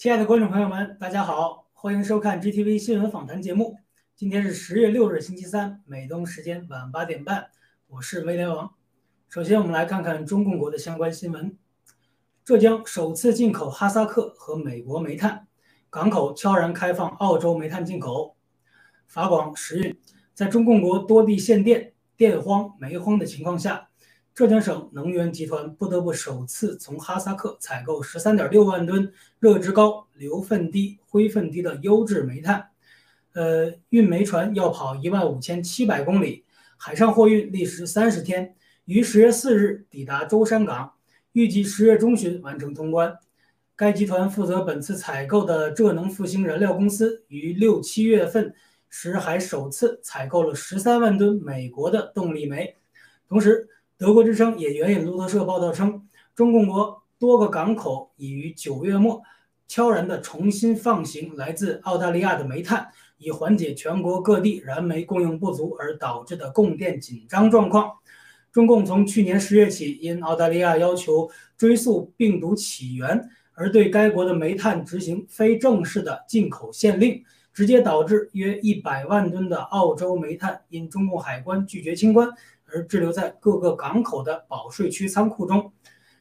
亲爱的观众朋友们，大家好，欢迎收看 GTV 新闻访谈节目。今天是十月六日，星期三，美东时间晚八点半，我是威廉王。首先，我们来看看中共国的相关新闻。浙江首次进口哈萨克和美国煤炭，港口悄然开放澳洲煤炭进口。法广时运，在中共国多地限电、电荒、煤荒的情况下。浙江省能源集团不得不首次从哈萨克采购十三点六万吨热值高、硫分低、灰分低的优质煤炭。呃，运煤船要跑一万五千七百公里，海上货运历时三十天，于十月四日抵达舟山港，预计十月中旬完成通关。该集团负责本次采购的浙能复兴燃料公司于六七月份时还首次采购了十三万吨美国的动力煤，同时。德国之声也援引路透社报道称，中共国多个港口已于九月末悄然地重新放行来自澳大利亚的煤炭，以缓解全国各地燃煤供应不足而导致的供电紧张状况。中共从去年十月起，因澳大利亚要求追溯病毒起源，而对该国的煤炭执行非正式的进口限令，直接导致约一百万吨的澳洲煤炭因中共海关拒绝清关。而滞留在各个港口的保税区仓库中，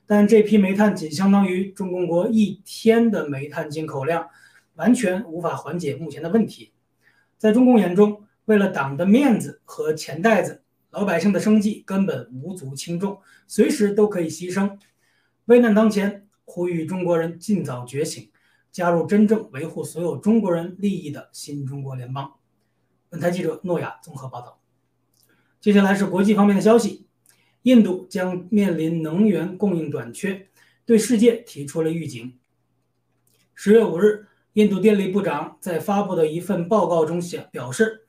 但这批煤炭仅相当于中共国一天的煤炭进口量，完全无法缓解目前的问题。在中共眼中，为了党的面子和钱袋子，老百姓的生计根本无足轻重，随时都可以牺牲。危难当前，呼吁中国人尽早觉醒，加入真正维护所有中国人利益的新中国联邦。本台记者诺亚综合报道。接下来是国际方面的消息，印度将面临能源供应短缺，对世界提出了预警。十月五日，印度电力部长在发布的一份报告中写表示，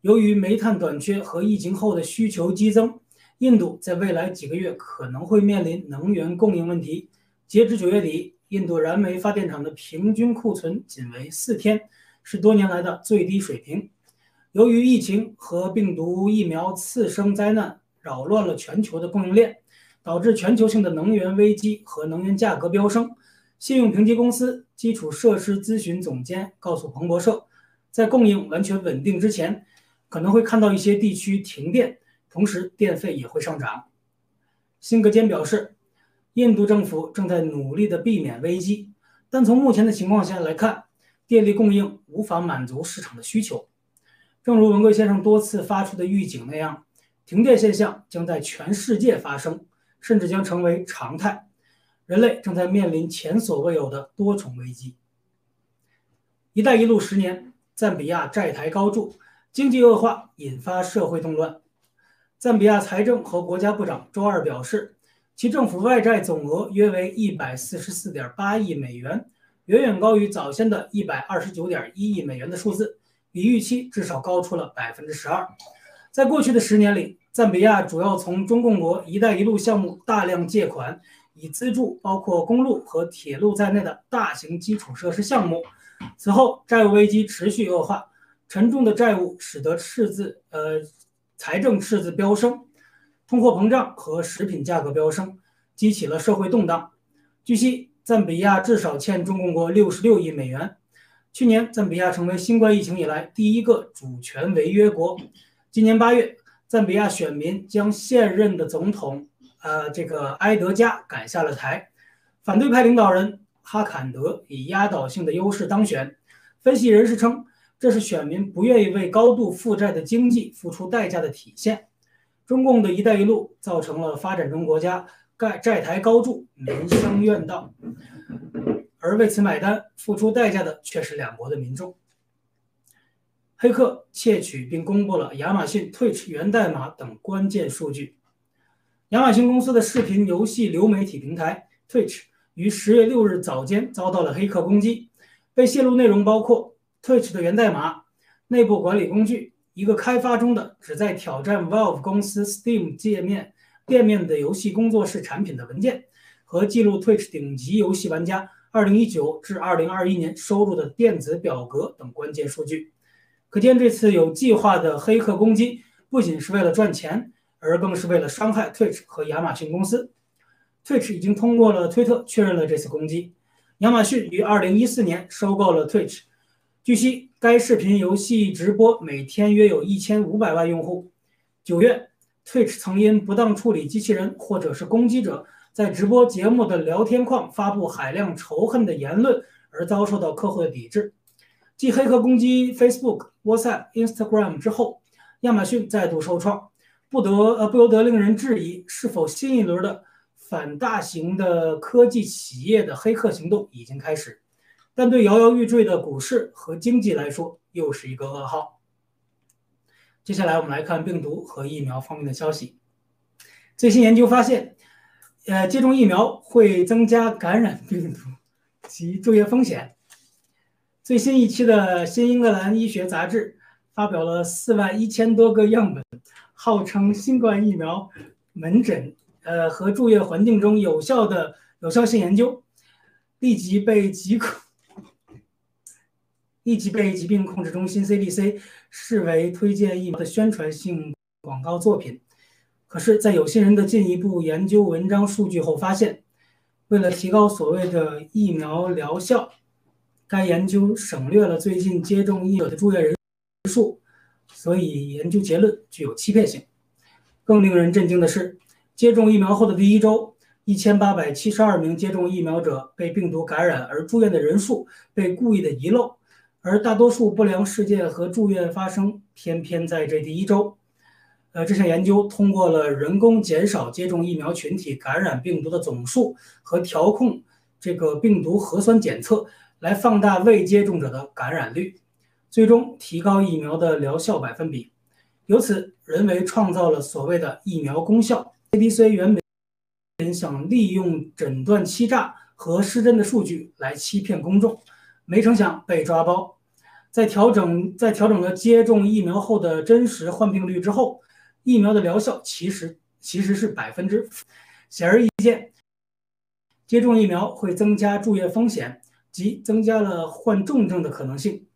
由于煤炭短缺和疫情后的需求激增，印度在未来几个月可能会面临能源供应问题。截至九月底，印度燃煤发电厂的平均库存仅为四天，是多年来的最低水平。由于疫情和病毒疫苗次生灾难扰乱了全球的供应链，导致全球性的能源危机和能源价格飙升。信用评级公司基础设施咨询总监告诉彭博社，在供应完全稳定之前，可能会看到一些地区停电，同时电费也会上涨。辛格坚表示，印度政府正在努力地避免危机，但从目前的情况下来看，电力供应无法满足市场的需求。正如文贵先生多次发出的预警那样，停电现象将在全世界发生，甚至将成为常态。人类正在面临前所未有的多重危机。“一带一路”十年，赞比亚债台高筑，经济恶化引发社会动乱。赞比亚财政和国家部长周二表示，其政府外债总额约为一百四十四点八亿美元，远远高于早先的一百二十九点一亿美元的数字。比预期至少高出了百分之十二。在过去的十年里，赞比亚主要从中共国“一带一路”项目大量借款，以资助包括公路和铁路在内的大型基础设施项目。此后，债务危机持续恶化，沉重的债务使得赤字呃财政赤字飙升，通货膨胀和食品价格飙升，激起了社会动荡。据悉，赞比亚至少欠中共国六十六亿美元。去年，赞比亚成为新冠疫情以来第一个主权违约国。今年八月，赞比亚选民将现任的总统，呃，这个埃德加赶下了台。反对派领导人哈坎德以压倒性的优势当选。分析人士称，这是选民不愿意为高度负债的经济付出代价的体现。中共的一带一路造成了发展中国家债债台高筑，民生怨道。而为此买单、付出代价的却是两国的民众。黑客窃取并公布了亚马逊 Twitch 源代码等关键数据。亚马逊公司的视频游戏流媒体平台 Twitch 于十月六日早间遭到了黑客攻击，被泄露内容包括 Twitch 的源代码、内部管理工具、一个开发中的旨在挑战 Valve 公司 Steam 界面店面的游戏工作室产品的文件，和记录 Twitch 顶级游戏玩家。二零一九至二零二一年收入的电子表格等关键数据，可见这次有计划的黑客攻击不仅是为了赚钱，而更是为了伤害 Twitch 和亚马逊公司。Twitch 已经通过了推特确认了这次攻击。亚马逊于2014年收购了 Twitch。据悉，该视频游戏直播每天约有一千五百万用户。九月，Twitch 曾因不当处理机器人或者是攻击者在直播节目的聊天框发布海量仇恨的言论而遭受到客户的抵制。继黑客攻击 Facebook、WhatsApp、Instagram 之后，亚马逊再度受创，不得呃不由得令人质疑，是否新一轮的反大型的科技企业的黑客行动已经开始。但对摇摇欲坠的股市和经济来说，又是一个噩耗。接下来我们来看病毒和疫苗方面的消息。最新研究发现，呃，接种疫苗会增加感染病毒及住院风险。最新一期的《新英格兰医学杂志》发表了四万一千多个样本，号称新冠疫苗门诊呃和住院环境中有效的有效性研究，立即被疾控。立即被疾病控制中心 （CDC） 视为推荐疫苗的宣传性广告作品。可是，在有心人的进一步研究文章数据后发现，为了提高所谓的疫苗疗效，该研究省略了最近接种疫苗的住院人数，所以研究结论具有欺骗性。更令人震惊的是，接种疫苗后的第一周，一千八百七十二名接种疫苗者被病毒感染而住院的人数被故意的遗漏。而大多数不良事件和住院发生偏偏在这第一周。呃，这项研究通过了人工减少接种疫苗群体感染病毒的总数和调控这个病毒核酸检测，来放大未接种者的感染率，最终提高疫苗的疗效百分比，由此人为创造了所谓的疫苗功效。CDC 原本想利用诊断欺诈和失真的数据来欺骗公众，没成想被抓包。在调整在调整了接种疫苗后的真实患病率之后，疫苗的疗效其实其实是百分之。显而易见，接种疫苗会增加住院风险，及增加了患重症的可能性。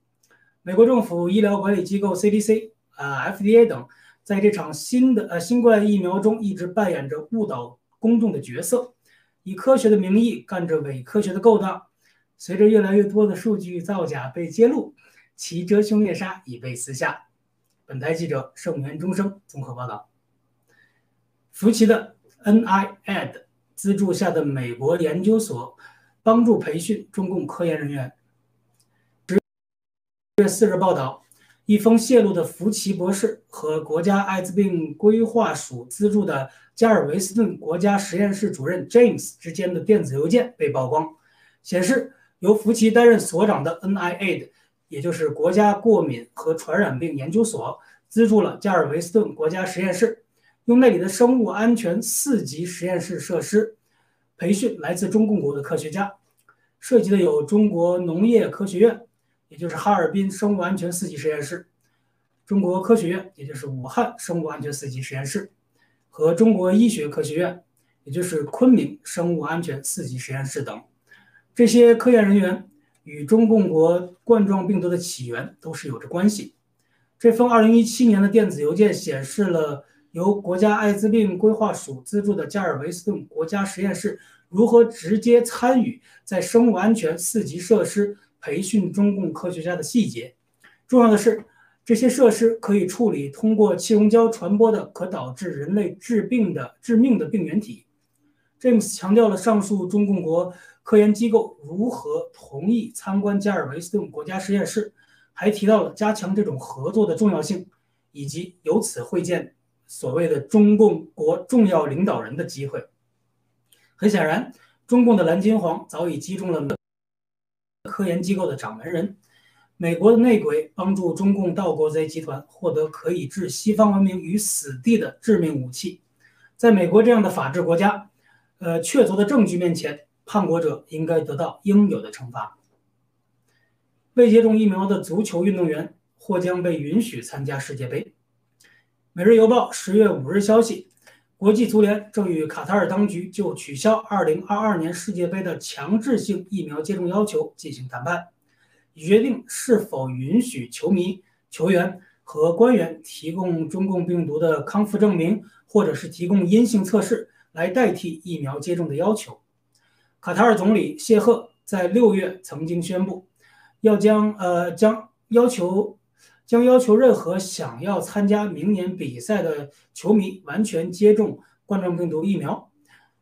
美国政府医疗管理机构 CDC 啊 FDA 等，在这场新的呃新冠疫苗中一直扮演着误导公众的角色，以科学的名义干着伪科学的勾当。随着越来越多的数据造假被揭露。其遮羞灭杀已被撕下。本台记者盛元中生综合报道。福奇的 NIAID 资助下的美国研究所帮助培训中共科研人员。十月四日报道，一封泄露的福奇博士和国家艾滋病规划署资助的加尔维斯顿国家实验室主任 James 之间的电子邮件被曝光，显示由福奇担任所长的 NIAID。也就是国家过敏和传染病研究所资助了加尔维斯顿国家实验室，用那里的生物安全四级实验室设施培训来自中共国的科学家，涉及的有中国农业科学院，也就是哈尔滨生物安全四级实验室，中国科学院，也就是武汉生物安全四级实验室，和中国医学科学院，也就是昆明生物安全四级实验室等，这些科研人员。与中共国冠状病毒的起源都是有着关系。这封2017年的电子邮件显示了由国家艾滋病规划署资助的加尔维斯顿国家实验室如何直接参与在生物安全四级设施培训中共科学家的细节。重要的是，这些设施可以处理通过气溶胶传播的可导致人类致病的致命的病原体。James 强调了上述中共国。科研机构如何同意参观加尔维斯顿国家实验室？还提到了加强这种合作的重要性，以及由此会见所谓的中共国重要领导人的机会。很显然，中共的蓝金黄早已击中了科研机构的掌门人。美国的内鬼帮助中共盗国贼集团获得可以置西方文明于死地的致命武器。在美国这样的法治国家，呃，确凿的证据面前。叛国者应该得到应有的惩罚。未接种疫苗的足球运动员或将被允许参加世界杯。《每日邮报》十月五日消息，国际足联正与卡塔尔当局就取消2022年世界杯的强制性疫苗接种要求进行谈判，以决定是否允许球迷、球员和官员提供中共病毒的康复证明，或者是提供阴性测试来代替疫苗接种的要求。卡塔尔总理谢赫在六月曾经宣布，要将呃将要求将要求任何想要参加明年比赛的球迷完全接种冠状病毒疫苗。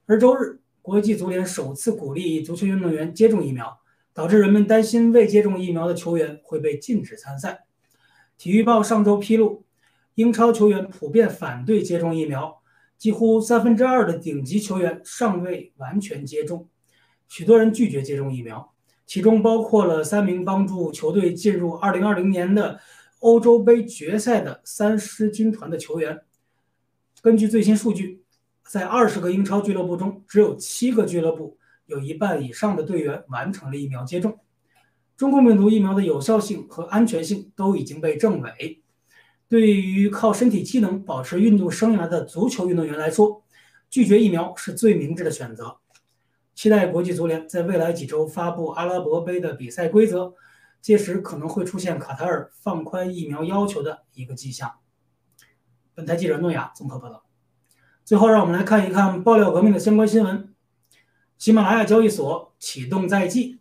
而周日，国际足联首次鼓励足球运动员接种疫苗，导致人们担心未接种疫苗的球员会被禁止参赛。体育报上周披露，英超球员普遍反对接种疫苗，几乎三分之二的顶级球员尚未完全接种。许多人拒绝接种疫苗，其中包括了三名帮助球队进入2020年的欧洲杯决赛的三狮军团的球员。根据最新数据，在20个英超俱乐部中，只有七个俱乐部有一半以上的队员完成了疫苗接种。中共病毒疫苗的有效性和安全性都已经被证伪。对于靠身体机能保持运动生涯的足球运动员来说，拒绝疫苗是最明智的选择。期待国际足联在未来几周发布阿拉伯杯的比赛规则，届时可能会出现卡塔尔放宽疫苗要求的一个迹象。本台记者诺亚综合报道。最后，让我们来看一看爆料革命的相关新闻。喜马拉雅交易所启动在即，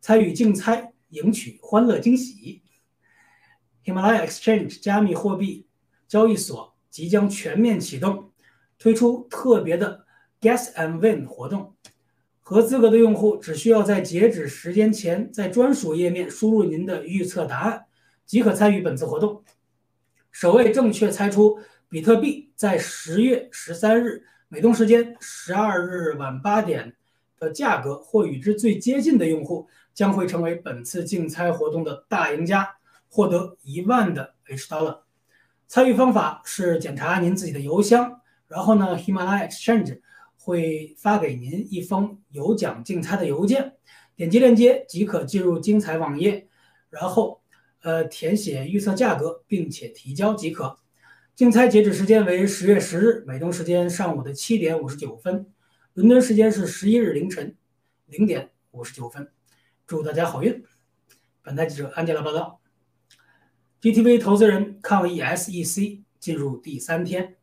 参与竞猜赢取欢乐惊喜。喜马拉雅 Exchange 加密货币交易所即将全面启动，推出特别的 Guess and Win 活动。合资格的用户只需要在截止时间前，在专属页面输入您的预测答案，即可参与本次活动。首位正确猜出比特币在十月十三日美东时间十二日晚八点的价格或与之最接近的用户，将会成为本次竞猜活动的大赢家，获得一万的 H dollar。参与方法是检查您自己的邮箱，然后呢，Himalaya Exchange。会发给您一封有奖竞猜的邮件，点击链接即可进入精彩网页，然后呃填写预测价格，并且提交即可。竞猜截止时间为十月十日美东时间上午的七点五十九分，伦敦时间是十一日凌晨零点五十九分。祝大家好运！本台记者安吉拉报道。GTV 投资人抗议 SEC 进入第三天。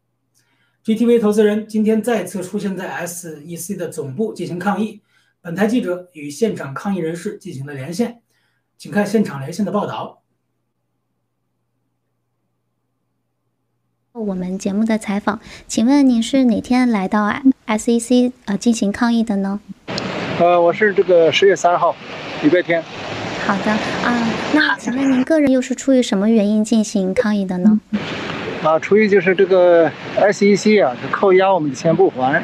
GTV 投资人今天再次出现在 SEC 的总部进行抗议。本台记者与现场抗议人士进行了连线，请看现场连线的报道。我们节目的采访，请问您是哪天来到 SEC 呃进行抗议的呢？呃，我是这个十月三号，礼拜天。好的啊，那请问您个人又是出于什么原因进行抗议的呢？啊，出于就是这个 SEC 啊，他扣押我们的钱不还。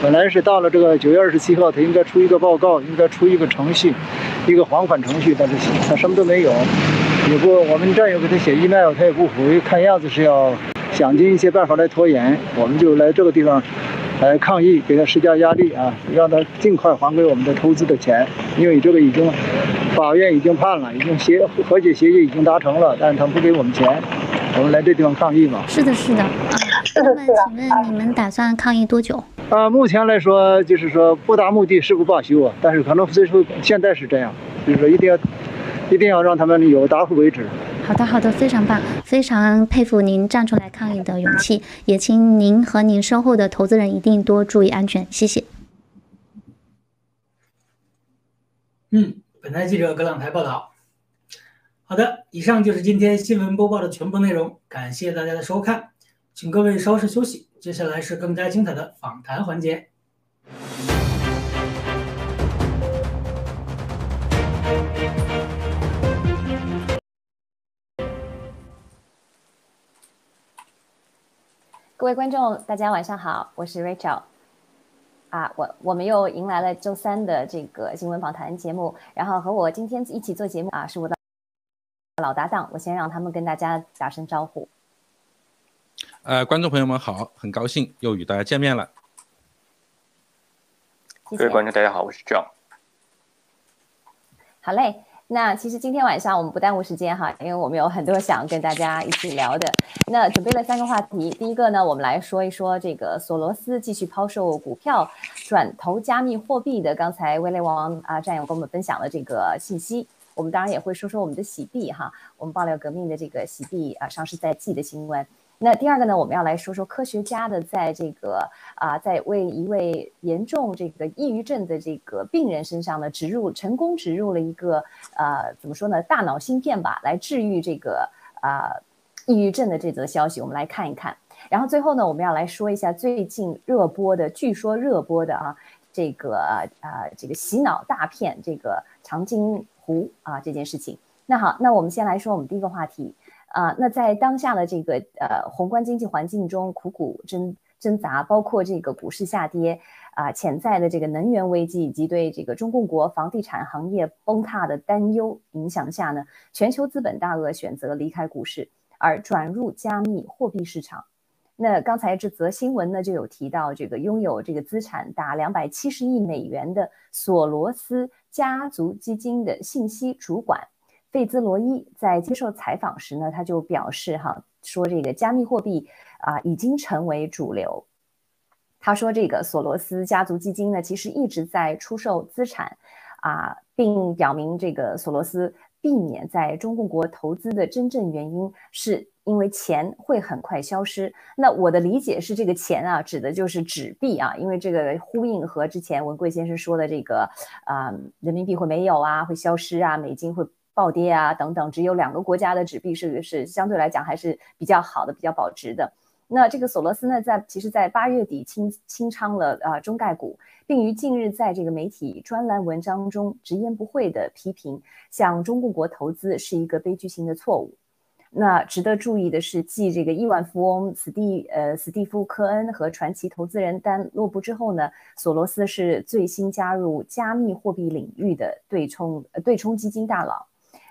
本来是到了这个九月二十七号，他应该出一个报告，应该出一个程序，一个还款程序，但是他什么都没有。也不，我们战友给他写 email，他也不回，看样子是要想尽一切办法来拖延。我们就来这个地方来抗议，给他施加压力啊，让他尽快还给我们的投资的钱。因为这个已经法院已经判了，已经协和解协议已经达成了，但是他不给我们钱。我们来这地方抗议嘛？是的，是的。啊，那么请问你们打算抗议多久？啊，目前来说就是说不达目的誓不罢休啊。但是可能最初现在是这样，就是说一定要一定要让他们有答复为止。好的，好的，非常棒，非常佩服您站出来抗议的勇气。也请您和您身后的投资人一定多注意安全，谢谢。嗯，本台记者葛朗台报道。好的，以上就是今天新闻播报的全部内容，感谢大家的收看，请各位稍事休息，接下来是更加精彩的访谈环节。各位观众，大家晚上好，我是 Rachel。啊，我我们又迎来了周三的这个新闻访谈节目，然后和我今天一起做节目啊，是我的。老搭档，我先让他们跟大家打声招呼。呃，观众朋友们好，很高兴又与大家见面了。各位观众大家好，我是 John。好嘞，那其实今天晚上我们不耽误时间哈，因为我们有很多想跟大家一起聊的。那准备了三个话题，第一个呢，我们来说一说这个索罗斯继续抛售股票，转投加密货币的。刚才威廉王啊战友跟我们分享了这个信息。我们当然也会说说我们的洗币哈，我们爆料革命的这个洗币啊上市在即的新闻。那第二个呢，我们要来说说科学家的在这个啊，在为一位严重这个抑郁症的这个病人身上呢植入成功植入了一个呃怎么说呢大脑芯片吧，来治愈这个啊抑郁症的这则消息，我们来看一看。然后最后呢，我们要来说一下最近热播的，据说热播的啊这个啊这个洗脑大片这个长津啊这件事情。那好，那我们先来说我们第一个话题。啊，那在当下的这个呃宏观经济环境中苦苦挣挣扎，包括这个股市下跌啊，潜在的这个能源危机以及对这个中共国房地产行业崩塌的担忧影响下呢，全球资本大鳄选择离开股市，而转入加密货币市场。那刚才这则新闻呢就有提到，这个拥有这个资产达两百七十亿美元的索罗斯家族基金的信息主管。费兹罗伊在接受采访时呢，他就表示哈，说这个加密货币啊已经成为主流。他说这个索罗斯家族基金呢，其实一直在出售资产啊，并表明这个索罗斯避免在中共国投资的真正原因是因为钱会很快消失。那我的理解是，这个钱啊，指的就是纸币啊，因为这个呼应和之前文贵先生说的这个啊，人民币会没有啊，会消失啊，美金会。暴跌啊，等等，只有两个国家的纸币是是相对来讲还是比较好的，比较保值的。那这个索罗斯呢，在其实，在八月底清清仓了啊中概股，并于近日在这个媒体专栏文章中直言不讳的批评，向中共国投资是一个悲剧性的错误。那值得注意的是，继这个亿万富翁史蒂呃史蒂夫科恩和传奇投资人丹洛布之后呢，索罗斯是最新加入加密货币领域的对冲呃对冲基金大佬。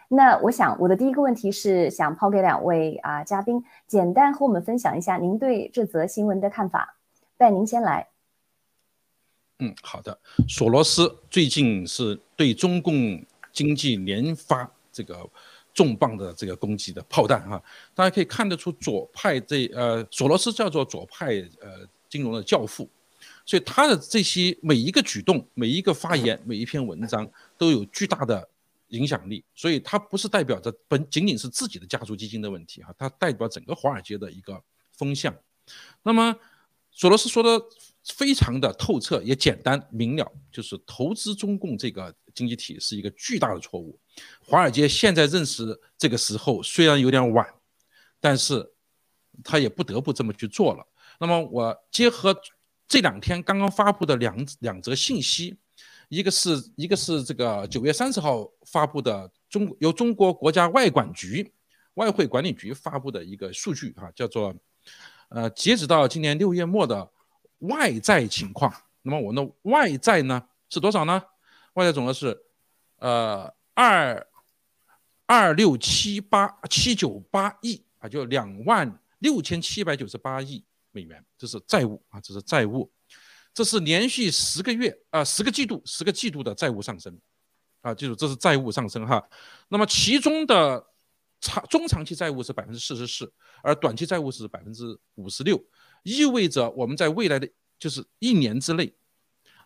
那我想，我的第一个问题是想抛给两位啊嘉宾，简单和我们分享一下您对这则新闻的看法。拜您先来。嗯，好的。索罗斯最近是对中共经济连发这个重磅的这个攻击的炮弹哈，大家可以看得出左派这呃索罗斯叫做左派呃金融的教父，所以他的这些每一个举动、每一个发言、每一篇文章都有巨大的。影响力，所以他不是代表着本仅仅是自己的家族基金的问题哈，他代表整个华尔街的一个风向。那么索罗斯说的非常的透彻，也简单明了，就是投资中共这个经济体是一个巨大的错误。华尔街现在认识这个时候虽然有点晚，但是他也不得不这么去做了。那么我结合这两天刚刚发布的两两则信息。一个是一个是这个九月三十号发布的中由中国国家外管局外汇管理局发布的一个数据啊，叫做呃截止到今年六月末的外债情况。那么我们的外债呢是多少呢？外债总额是呃二二六七八七九八亿啊，就两万六千七百九十八亿美元，这是债务啊，这是债务。这是连续十个月啊，十个季度，十个季度的债务上升，啊，记住这是债务上升哈。那么其中的长中长期债务是百分之四十四，而短期债务是百分之五十六，意味着我们在未来的就是一年之内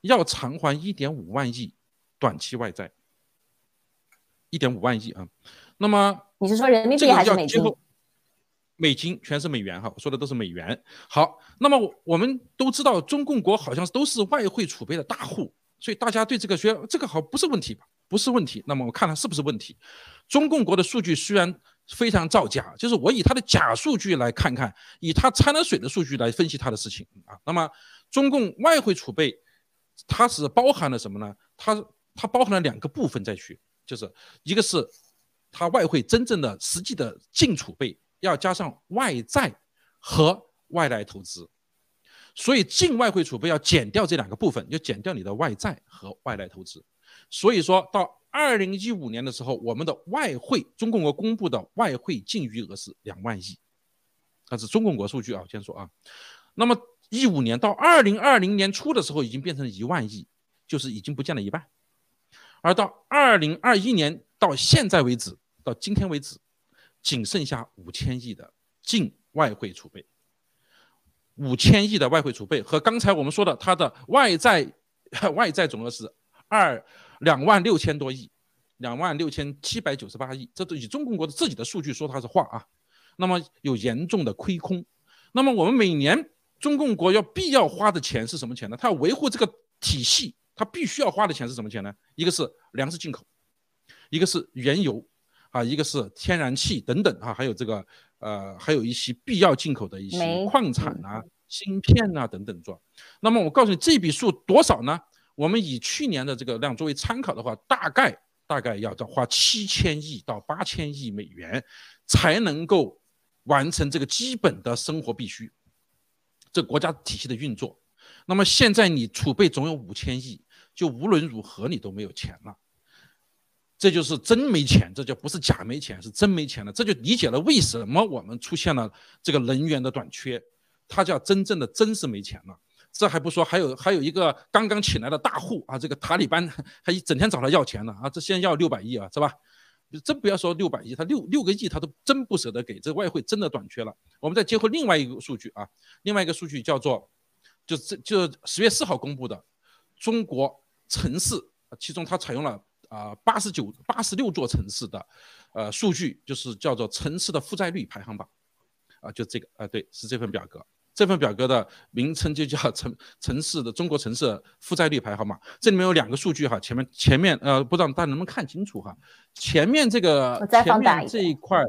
要偿还一点五万亿短期外债，一点五万亿啊。那么你是说人民币还是美金？美金全是美元哈，我说的都是美元。好，那么我们都知道中共国好像都是外汇储备的大户，所以大家对这个学这个好不是问题吧？不是问题。那么我看它是不是问题？中共国的数据虽然非常造假，就是我以它的假数据来看看，以它掺了水的数据来分析它的事情啊。那么中共外汇储备它是包含了什么呢？它它包含了两个部分在去，就是一个是它外汇真正的实际的净储备。要加上外债和外来投资，所以净外汇储备要减掉这两个部分，就减掉你的外债和外来投资。所以说到二零一五年的时候，我们的外汇中共国公布的外汇净余额是两万亿，那是中共国数据啊，先说啊。那么一五年到二零二零年初的时候，已经变成一万亿，就是已经不见了一半。而到二零二一年到现在为止，到今天为止。仅剩下五千亿的净外汇储备，五千亿的外汇储备和刚才我们说的它的外债，外债总额是二两万六千多亿，两万六千七百九十八亿，这都以中共国的自己的数据说它是话啊，那么有严重的亏空那么我们每年中共国要必要花的钱是什么钱呢？它要维护这个体系，它必须要花的钱是什么钱呢？一个是粮食进口，一个是原油，啊，一个是天然气等等啊，还有这个呃，还有一些必要进口的一些矿产啊、芯片啊等等做。那么我告诉你这笔数多少呢？我们以去年的这个量作为参考的话，大概大概要到花七千亿到八千亿美元才能够。完成这个基本的生活必须，这国家体系的运作。那么现在你储备总有五千亿，就无论如何你都没有钱了。这就是真没钱，这就不是假没钱，是真没钱了。这就理解了为什么我们出现了这个能源的短缺，它叫真正的真是没钱了。这还不说，还有还有一个刚刚请来的大户啊，这个塔利班还整天找他要钱呢啊，这先要六百亿啊，是吧？真不要说六百亿，他六六个亿他都真不舍得给，这外汇真的短缺了。我们再结合另外一个数据啊，另外一个数据叫做，就这就十月四号公布的中国城市，其中它采用了啊八十九八十六座城市的呃数据，就是叫做城市的负债率排行榜。啊，就这个啊，对，是这份表格。这份表格的名称就叫城城市的中国城市负债率排行榜，这里面有两个数据哈，前面前面呃不知道大家能不能看清楚哈，前面这个前面这一块，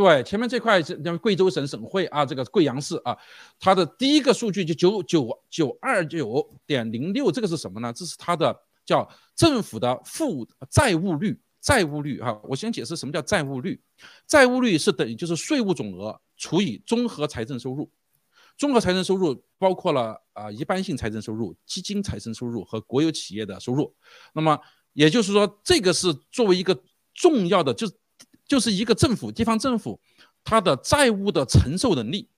对，前面这块是贵州省省会啊，这个贵阳市啊，它的第一个数据就九九九二九点零六，这个是什么呢？这是它的叫政府的负债务率，债务率哈，我先解释什么叫债务率，债务率是等于就是税务总额除以综合财政收入。综合财政收入包括了啊一般性财政收入、基金财政收入和国有企业的收入。那么也就是说，这个是作为一个重要的，就就是一个政府、地方政府它的债务的承受能力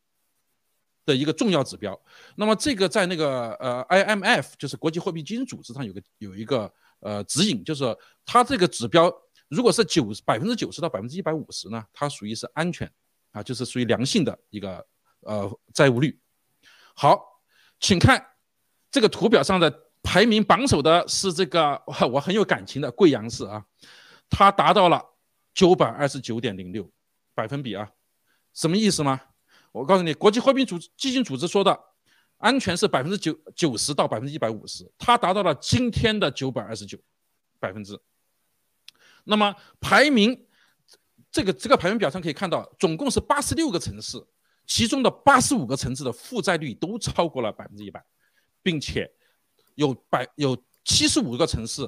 的一个重要指标。那么这个在那个呃 IMF 就是国际货币基金组织上有个有一个呃指引，就是它这个指标如果是九百分之九十到百分之一百五十呢，它属于是安全啊，就是属于良性的一个。呃，债务率好，请看这个图表上的排名榜首的是这个 我很有感情的贵阳市啊，它达到了九百二十九点零六百分比啊，什么意思吗？我告诉你，国际货币组织基金组织说的安全是百分之九九十到百分之一百五十，它达到了今天的九百二十九百分之。那么排名这个这个排名表上可以看到，总共是八十六个城市。其中的八十五个城市的负债率都超过了百分之一百，并且有百有七十五个城市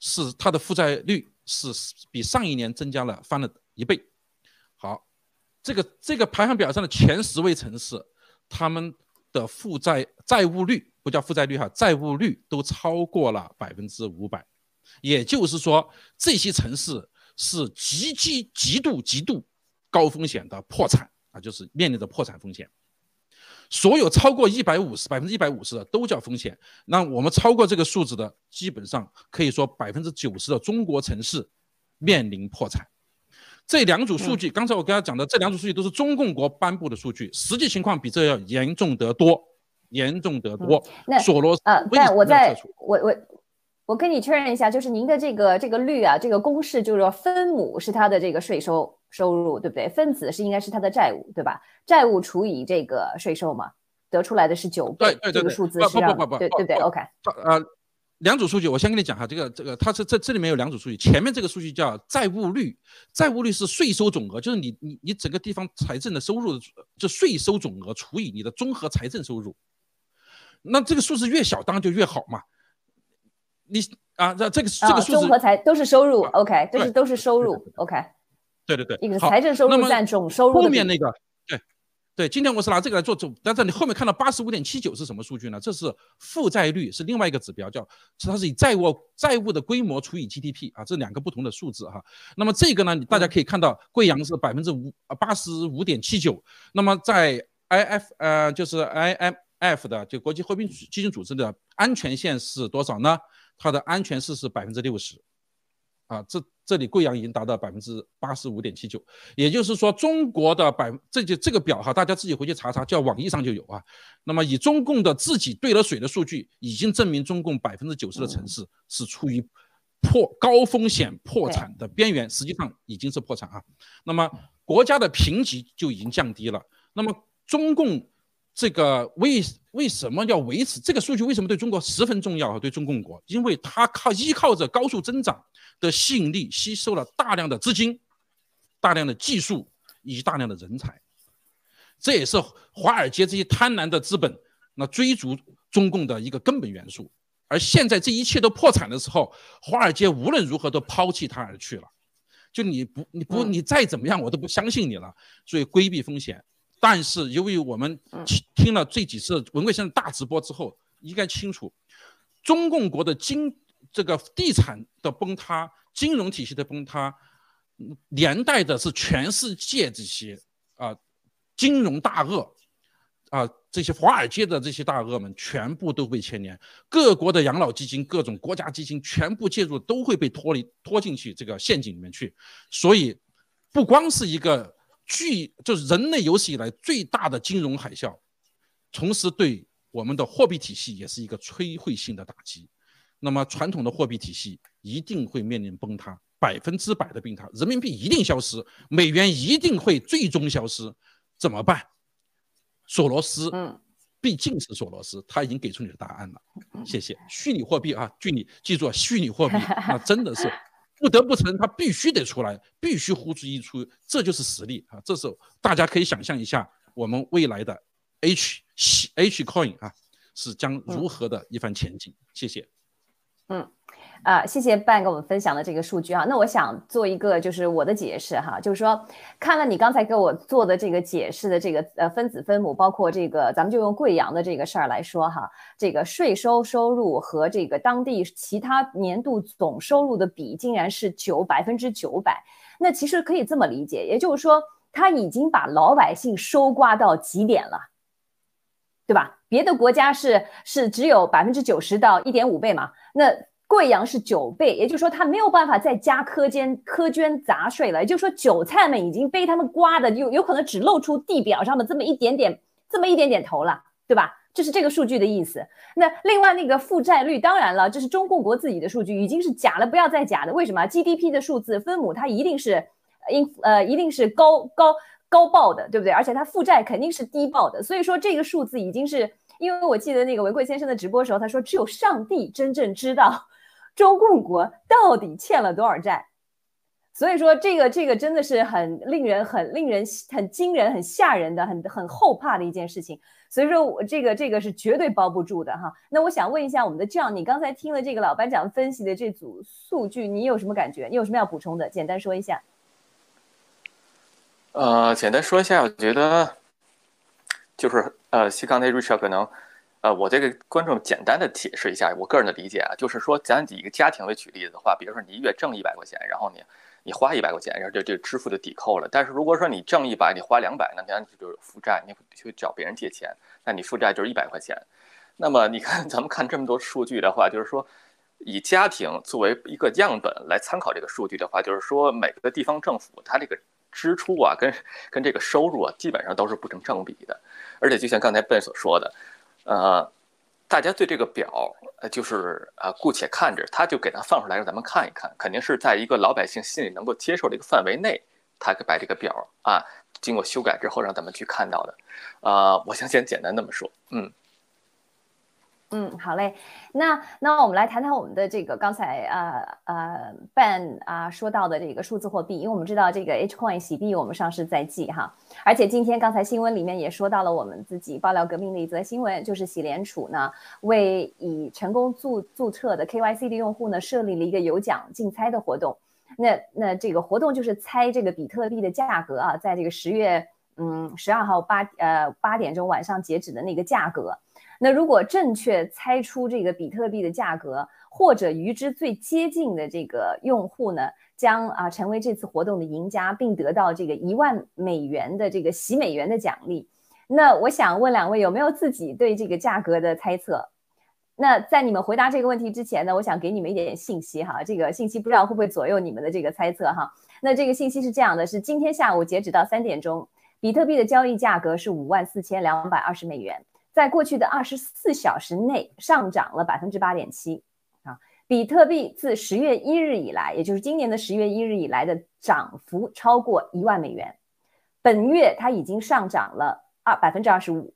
是它的负债率是比上一年增加了翻了一倍。好，这个这个排行表上的前十位城市，他们的负债债务率不叫负债率哈，债务率都超过了百分之五百。也就是说，这些城市是极极极度极度高风险的破产。啊，就是面临着破产风险。所有超过一百五十百分之一百五十的都叫风险。那我们超过这个数字的，基本上可以说百分之九十的中国城市面临破产。这两组数据，刚才我跟他讲的这两组数据都是中共国颁布的数据，实际情况比这要严重得多，严重得多。那索罗斯，呃，但我在我我我跟你确认一下，就是您的这个这个率啊，这个公式就是说分母是它的这个税收。收入对不对？分子是应该是它的债务对吧？债务除以这个税收嘛，得出来的是九倍。这个数字是不不不对对对，OK。呃，两组数据，我先跟你讲哈，这个这个它是这这里面有两组数据，前面这个数据叫债务率，债务率是税收总额，就是你你你整个地方财政的收入的就税收总额除以你的综合财政收入，那这个数字越小当然就越好嘛。你啊，这这个这个数字综合财都是收入，OK，这是都是收入，OK。对对对，一个财政收入占总收入。后面那个，对对，今天我是拿这个来做总，但是你后面看到八十五点七九是什么数据呢？这是负债率，是另外一个指标，叫它是以债务债务的规模除以 GDP 啊，这两个不同的数字哈。那么这个呢，大家可以看到，贵阳是百分之五啊八十五点七九，那么在 IF 呃就是 IMF 的就国际货币基金组织的安全线是多少呢？它的安全市是百分之六十。啊，这这里贵阳已经达到百分之八十五点七九，也就是说，中国的百这就这个表哈，大家自己回去查查，叫网易上就有啊。那么以中共的自己兑了水的数据，已经证明中共百分之九十的城市是处于破高风险破产的边缘，实际上已经是破产啊。那么国家的评级就已经降低了。那么中共这个为为什么要维持这个数据？为什么对中国十分重要？对中共国，因为它靠依靠着高速增长的吸引力，吸收了大量的资金、大量的技术以及大量的人才。这也是华尔街这些贪婪的资本那追逐中共的一个根本元素。而现在这一切都破产的时候，华尔街无论如何都抛弃它而去了。就你不你不你再怎么样，我都不相信你了。所以规避风险。但是由于我们听了这几次文贵先生大直播之后，应该清楚，中共国的经这个地产的崩塌、金融体系的崩塌，连带的是全世界这些啊金融大鳄啊这些华尔街的这些大鳄们全部都被牵连，各国的养老基金、各种国家基金全部介入，都会被拖离拖进去这个陷阱里面去。所以，不光是一个巨，就是人类有史以来最大的金融海啸，同时对我们的货币体系也是一个摧毁性的打击。那么，传统的货币体系一定会面临崩塌，百分之百的崩塌，人民币一定消失，美元一定会最终消失，怎么办？索罗斯，嗯，毕竟是索罗斯，他已经给出你的答案了。谢谢。虚拟货币啊，据你记住，虚拟货币 那真的是不得不承认，他必须得出来，必须呼之欲出，这就是实力啊。这时候大家可以想象一下，我们未来的 H H coin 啊，是将如何的一番前进。谢谢。嗯。啊，谢谢半跟我们分享的这个数据哈。那我想做一个就是我的解释哈，就是说看了你刚才给我做的这个解释的这个呃分子分母，包括这个咱们就用贵阳的这个事儿来说哈，这个税收收入和这个当地其他年度总收入的比竟然是九百分之九百。那其实可以这么理解，也就是说他已经把老百姓收刮到极点了，对吧？别的国家是是只有百分之九十到一点五倍嘛，那。贵阳是九倍，也就是说他没有办法再加苛捐苛捐杂税了。也就是说，韭菜们已经被他们刮的有有可能只露出地表上的这么一点点，这么一点点头了，对吧？这是这个数据的意思。那另外那个负债率，当然了，这是中共国自己的数据，已经是假了，不要再假的。为什么？GDP 的数字分母它一定是，应呃一定是高高高报的，对不对？而且它负债肯定是低报的。所以说这个数字已经是，因为我记得那个文贵先生的直播时候，他说只有上帝真正知道。中共国到底欠了多少债？所以说，这个这个真的是很令人、很令人、很惊人、很吓人的、很很后怕的一件事情。所以说我这个这个是绝对包不住的哈。那我想问一下我们的样，你刚才听了这个老班长分析的这组数据，你有什么感觉？你有什么要补充的？简单说一下。呃，简单说一下，我觉得就是呃，西刚才 Richard 可能。呃，我这个观众简单的解释一下我个人的理解啊，就是说咱以一个家庭为举例子的话，比如说你一月挣一百块钱，然后你你花一百块钱，然后就就支付的抵扣了。但是如果说你挣一百，你花两百，那你看你就是负债，你去找别人借钱，那你负债就是一百块钱。那么你看 咱们看这么多数据的话，就是说以家庭作为一个样本来参考这个数据的话，就是说每个地方政府它这个支出啊，跟跟这个收入啊，基本上都是不成正比的。而且就像刚才笨所说的。呃，大家对这个表，呃，就是呃，姑且看着，他就给它放出来让咱们看一看，肯定是在一个老百姓心里能够接受的一个范围内，他把这个表啊经过修改之后让咱们去看到的，啊，我想先简单那么说，嗯。嗯，好嘞，那那我们来谈谈我们的这个刚才呃呃 Ben 啊说到的这个数字货币，因为我们知道这个 H Coin 洗币我们上市在即哈，而且今天刚才新闻里面也说到了我们自己爆料革命的一则新闻，就是喜联储呢为已成功注注册的 KYC 的用户呢设立了一个有奖竞猜的活动，那那这个活动就是猜这个比特币的价格啊，在这个十月嗯十二号八呃八点钟晚上截止的那个价格。那如果正确猜出这个比特币的价格，或者与之最接近的这个用户呢，将啊成为这次活动的赢家，并得到这个一万美元的这个洗美元的奖励。那我想问两位有没有自己对这个价格的猜测？那在你们回答这个问题之前呢，我想给你们一点信息哈，这个信息不知道会不会左右你们的这个猜测哈。那这个信息是这样的：是今天下午截止到三点钟，比特币的交易价格是五万四千两百二十美元。在过去的二十四小时内上涨了百分之八点七啊！比特币自十月一日以来，也就是今年的十月一日以来的涨幅超过一万美元。本月它已经上涨了二百分之二十五，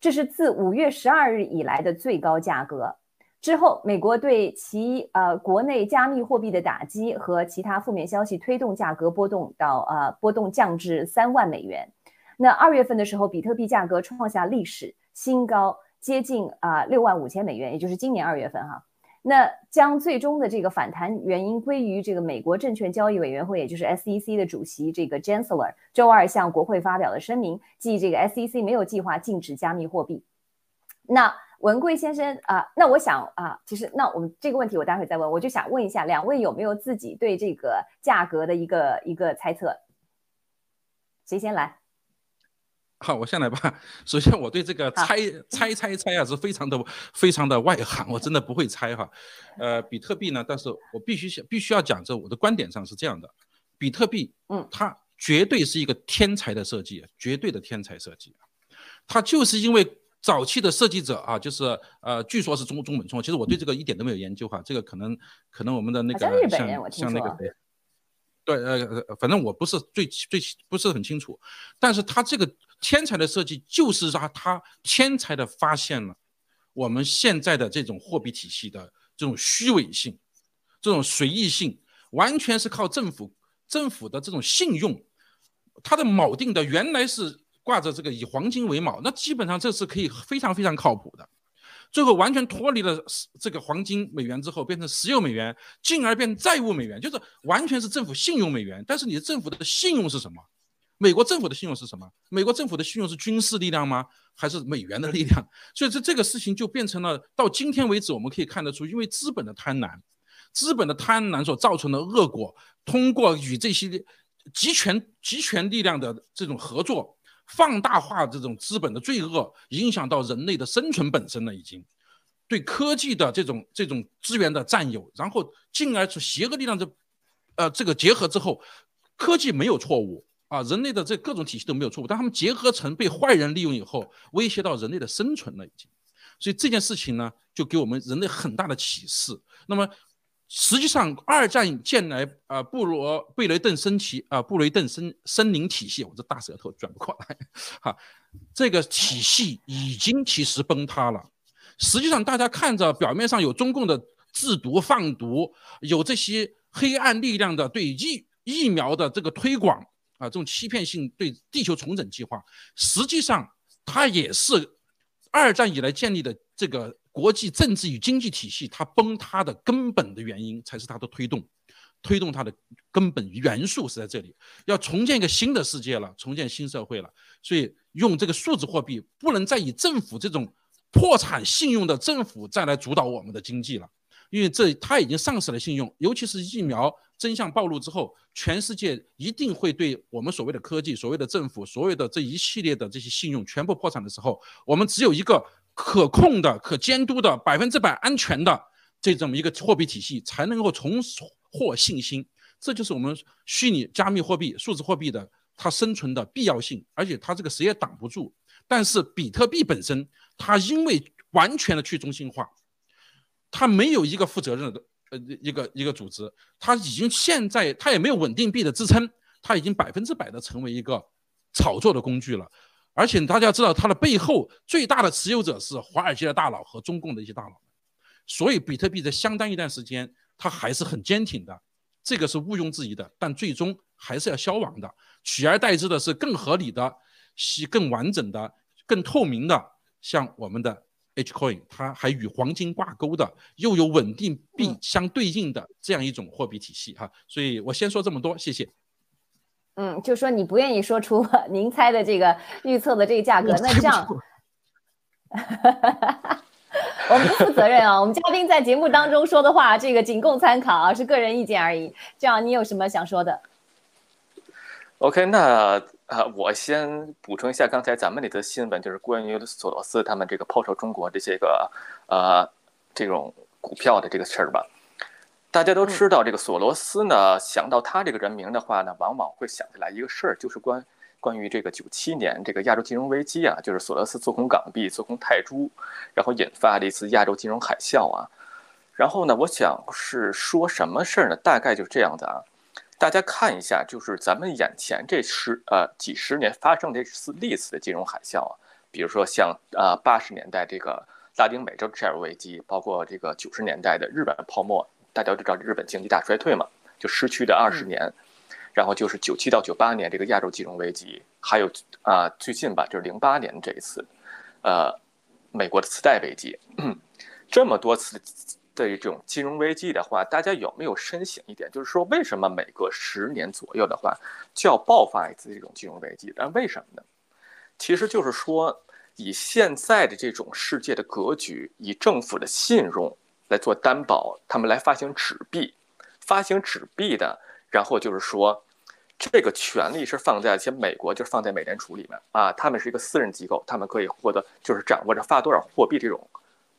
这是自五月十二日以来的最高价格。之后，美国对其呃国内加密货币的打击和其他负面消息推动价格波动到呃波动降至三万美元。那二月份的时候，比特币价格创下历史新高，接近啊六万五千美元，也就是今年二月份哈。那将最终的这个反弹原因归于这个美国证券交易委员会，也就是 SEC 的主席这个 Gensler 周二向国会发表了声明，即这个 SEC 没有计划禁止加密货币。那文贵先生啊，那我想啊，其实那我们这个问题我待会再问，我就想问一下两位有没有自己对这个价格的一个一个猜测？谁先来？好，我先来吧。首先，我对这个猜猜猜猜啊，是非常的非常的外行，我真的不会猜哈。呃，比特币呢，但是我必须必须要讲这我的观点上是这样的，比特币，嗯，它绝对是一个天才的设计，绝对的天才设计。它就是因为早期的设计者啊，就是呃，据说是中中本聪，其实我对这个一点都没有研究哈，这个可能可能我们的那个像像那个谁。对，呃，反正我不是最最不是很清楚，但是他这个天才的设计就是让他天才的发现了我们现在的这种货币体系的这种虚伪性，这种随意性，完全是靠政府政府的这种信用，它的锚定的原来是挂着这个以黄金为锚，那基本上这是可以非常非常靠谱的。最后完全脱离了这个黄金美元之后，变成石油美元，进而变债务美元，就是完全是政府信用美元。但是你的政府的信用是什么？美国政府的信用是什么？美国政府的信用是军事力量吗？还是美元的力量？所以这这个事情就变成了到今天为止，我们可以看得出，因为资本的贪婪，资本的贪婪所造成的恶果，通过与这些集权集权力量的这种合作。放大化这种资本的罪恶，影响到人类的生存本身了，已经对科技的这种这种资源的占有，然后进而是邪恶力量的，呃，这个结合之后，科技没有错误啊，人类的这各种体系都没有错误，但他们结合成被坏人利用以后，威胁到人类的生存了，已经，所以这件事情呢，就给我们人类很大的启示。那么。实际上，二战建来啊，布罗贝雷顿森体啊，布雷顿森森林体系，我这大舌头转不过来，哈，这个体系已经其实崩塌了。实际上，大家看着表面上有中共的制毒放毒，有这些黑暗力量的对疫疫苗的这个推广啊，这种欺骗性对地球重整计划，实际上它也是二战以来建立的这个。国际政治与经济体系它崩塌的根本的原因，才是它的推动，推动它的根本元素是在这里。要重建一个新的世界了，重建新社会了，所以用这个数字货币，不能再以政府这种破产信用的政府再来主导我们的经济了，因为这它已经丧失了信用。尤其是疫苗真相暴露之后，全世界一定会对我们所谓的科技、所谓的政府、所谓的这一系列的这些信用全部破产的时候，我们只有一个。可控的、可监督的、百分之百安全的这这么一个货币体系，才能够重获信心。这就是我们虚拟加密货币、数字货币的它生存的必要性，而且它这个谁也挡不住。但是比特币本身，它因为完全的去中心化，它没有一个负责任的呃一个一个组织，它已经现在它也没有稳定币的支撑，它已经百分之百的成为一个炒作的工具了。而且大家知道，它的背后最大的持有者是华尔街的大佬和中共的一些大佬，所以比特币在相当一段时间，它还是很坚挺的，这个是毋庸置疑的。但最终还是要消亡的，取而代之的是更合理的、更完整的、更透明的，像我们的 H Coin，它还与黄金挂钩的，又有稳定币相对应的这样一种货币体系哈。所以我先说这么多，谢谢。嗯，就说你不愿意说出 您猜的这个预测的这个价格，那这样，我们不负责任啊。我们嘉宾在节目当中说的话，这个仅供参考啊，是个人意见而已。这样，你有什么想说的？OK，那啊，我先补充一下刚才咱们那则新闻，就是关于索罗斯他们这个抛售中国这些个呃这种股票的这个事儿吧。大家都知道这个索罗斯呢，想到他这个人名的话呢，往往会想起来一个事儿，就是关关于这个九七年这个亚洲金融危机啊，就是索罗斯做空港币、做空泰铢，然后引发了一次亚洲金融海啸啊。然后呢，我想是说什么事儿呢？大概就是这样的啊，大家看一下，就是咱们眼前这十呃几十年发生这次历次的金融海啸啊，比如说像啊八十年代这个拉丁美洲债务危机，包括这个九十年代的日本泡沫，大家都知道日本经济大衰退嘛，就失去的二十年，然后就是九七到九八年这个亚洲金融危机，还有啊最近吧，就是零八年这一次，呃美国的次贷危机，这么多次。的这种金融危机的话，大家有没有深省一点？就是说，为什么每隔十年左右的话就要爆发一次这种金融危机？但为什么呢？其实就是说，以现在的这种世界的格局，以政府的信用来做担保，他们来发行纸币，发行纸币的，然后就是说，这个权利是放在像美国，就是放在美联储里面啊，他们是一个私人机构，他们可以获得，就是掌握着发多少货币这种。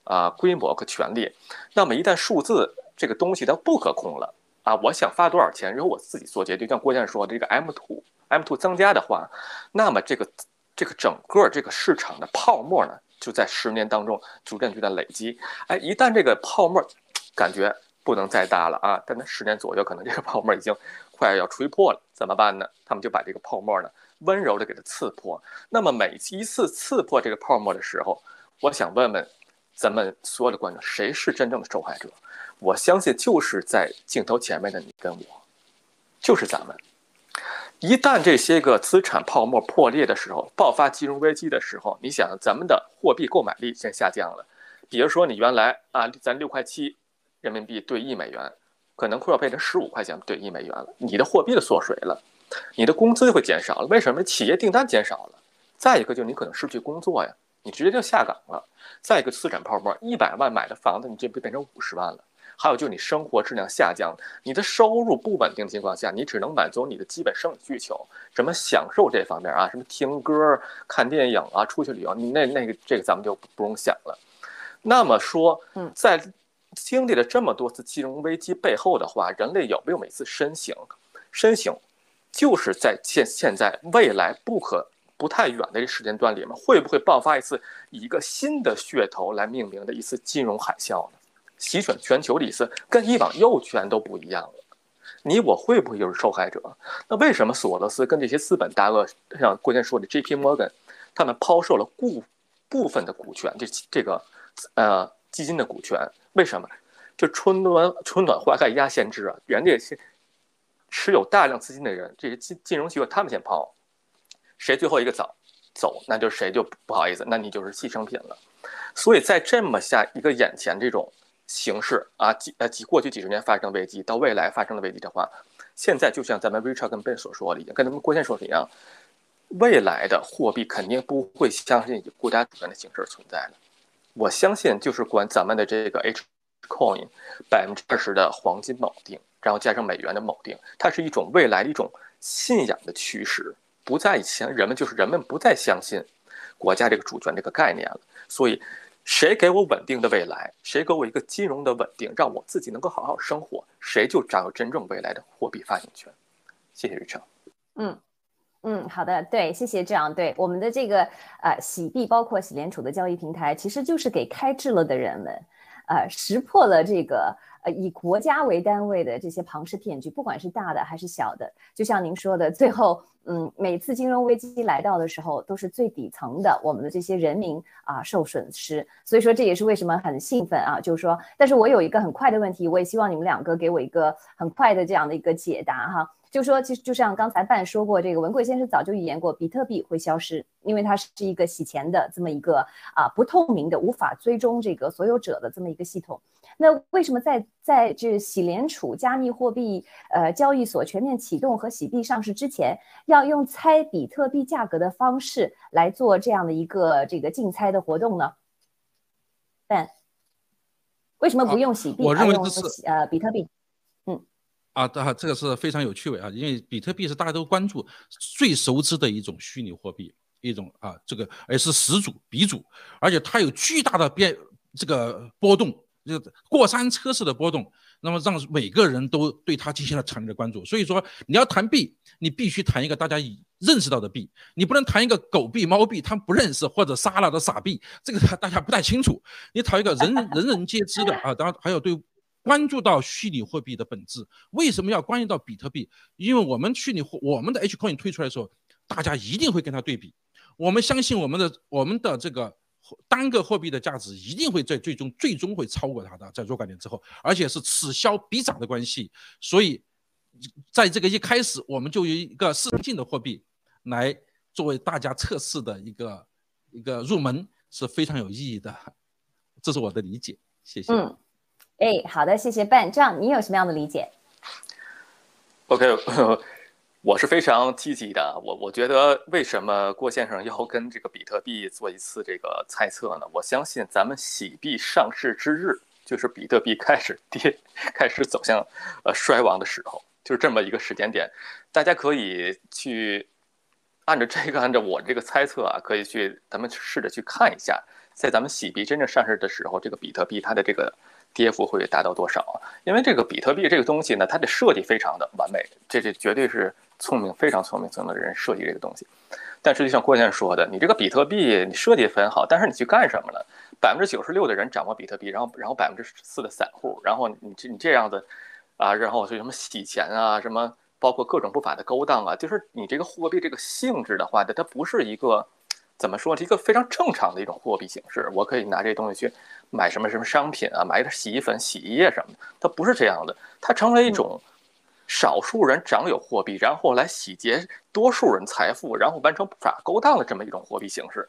啊，规模和权利，那么一旦数字这个东西它不可控了啊，我想发多少钱，由我自己做决定。像郭先生说，这个 M two M two 增加的话，那么这个这个整个这个市场的泡沫呢，就在十年当中逐渐逐渐累积。哎，一旦这个泡沫感觉不能再大了啊，但那十年左右可能这个泡沫已经快要吹破了，怎么办呢？他们就把这个泡沫呢温柔的给它刺破。那么每一次刺破这个泡沫的时候，我想问问。咱们所有的观众，谁是真正的受害者？我相信就是在镜头前面的你跟我，就是咱们。一旦这些个资产泡沫破裂的时候，爆发金融危机的时候，你想咱们的货币购买力先下降了。比如说你原来啊，咱六块七人民币兑一美元，可能会要变成十五块钱兑一美元了。你的货币的缩水了，你的工资就会减少了。为什么？企业订单减少了。再一个就是你可能失去工作呀。你直接就下岗了。再一个，资产泡沫，一百万买的房子，你这不变成五十万了？还有就是你生活质量下降，你的收入不稳定的情况下，你只能满足你的基本生理需求，什么享受这方面啊，什么听歌、看电影啊，出去旅游，你那那个这个咱们就不用想了。那么说，在经历了这么多次金融危机背后的话，人类有没有每次深省？深省，就是在现现在未来不可。不太远的这时间段里面，会不会爆发一次以一个新的噱头来命名的一次金融海啸呢？席卷全球的意思，跟以往又全都不一样了。你我会不会又是受害者？那为什么索罗斯跟这些资本大鳄，像郭先说的 J.P. Morgan，他们抛售了部部分的股权，这这个呃基金的股权？为什么？就春暖春暖花开压先知啊！人家先持有大量资金的人，这些金金融机构他们先抛。谁最后一个走，走，那就谁就不好意思，那你就是牺牲品了。所以在这么下一个眼前这种形式啊，几呃几过去几十年发生的危机到未来发生的危机的话，现在就像咱们 Richard 跟 Ben 所说的一样，跟咱们郭先说的一样，未来的货币肯定不会相信以国家主权的形式存在的。我相信就是管咱们的这个 H coin 百分之二十的黄金锚定，然后加上美元的锚定，它是一种未来的一种信仰的趋势。不再相人们就是人们不再相信国家这个主权这个概念了，所以谁给我稳定的未来，谁给我一个金融的稳定，让我自己能够好好生活，谁就掌有真正未来的货币发行权。谢谢瑞成。嗯嗯，好的，对，谢谢这样对我们的这个呃洗币，包括洗联储的交易平台，其实就是给开智了的人们，呃识破了这个。呃，以国家为单位的这些庞氏骗局，不管是大的还是小的，就像您说的，最后，嗯，每次金融危机来到的时候，都是最底层的我们的这些人民啊受损失。所以说，这也是为什么很兴奋啊，就是说，但是我有一个很快的问题，我也希望你们两个给我一个很快的这样的一个解答哈。就说，其实就像刚才半说过，这个文贵先生早就预言过，比特币会消失，因为它是一个洗钱的这么一个啊不透明的、无法追踪这个所有者的这么一个系统。那为什么在在这洗联储加密货币呃交易所全面启动和洗币上市之前，要用猜比特币价格的方式来做这样的一个这个竞猜的活动呢？但为什么不用洗币，而用呃比特币？啊，这个是非常有趣味啊，因为比特币是大家都关注、最熟知的一种虚拟货币，一种啊，这个而是始祖鼻祖，而且它有巨大的变这个波动，就过山车式的波动，那么让每个人都对它进行了强烈的关注。所以说，你要谈币，你必须谈一个大家已认识到的币，你不能谈一个狗币、猫币，他们不认识或者杀了的傻币，这个 大家不太清楚。你谈一个人人人皆知的啊，当然还有对。关注到虚拟货币的本质。为什么要关注到比特币？因为我们虚拟货，我们的 H coin 推出来的时候，大家一定会跟它对比。我们相信我们的我们的这个单个货币的价值一定会在最终最终会超过它的，在若干年之后，而且是此消彼长的关系。所以，在这个一开始，我们就有一个市场性的货币来作为大家测试的一个一个入门是非常有意义的。这是我的理解，谢谢。嗯，哎，好的，谢谢 Ben。这样，你有什么样的理解？OK，我是非常积极的。我我觉得，为什么郭先生要跟这个比特币做一次这个猜测呢？我相信，咱们喜币上市之日，就是比特币开始跌、开始走向呃衰亡的时候，就是这么一个时间点。大家可以去按照这个，按照我这个猜测啊，可以去咱们试着去看一下。在咱们喜币真正上市的时候，这个比特币它的这个跌幅会达到多少？因为这个比特币这个东西呢，它的设计非常的完美，这这绝对是聪明、非常聪明、聪明的人设计这个东西。但实际上郭先生说的，你这个比特币你设计很好，但是你去干什么了？百分之九十六的人掌握比特币，然后然后百分之四的散户，然后你这你这样子啊，然后就什么洗钱啊，什么包括各种不法的勾当啊，就是你这个货币这个性质的话，它它不是一个。怎么说？是一个非常正常的一种货币形式，我可以拿这东西去买什么什么商品啊，买点洗衣粉、洗衣液什么的。它不是这样的，它成为一种少数人掌有货币，然后来洗劫多数人财富，然后完成不法勾当的这么一种货币形式。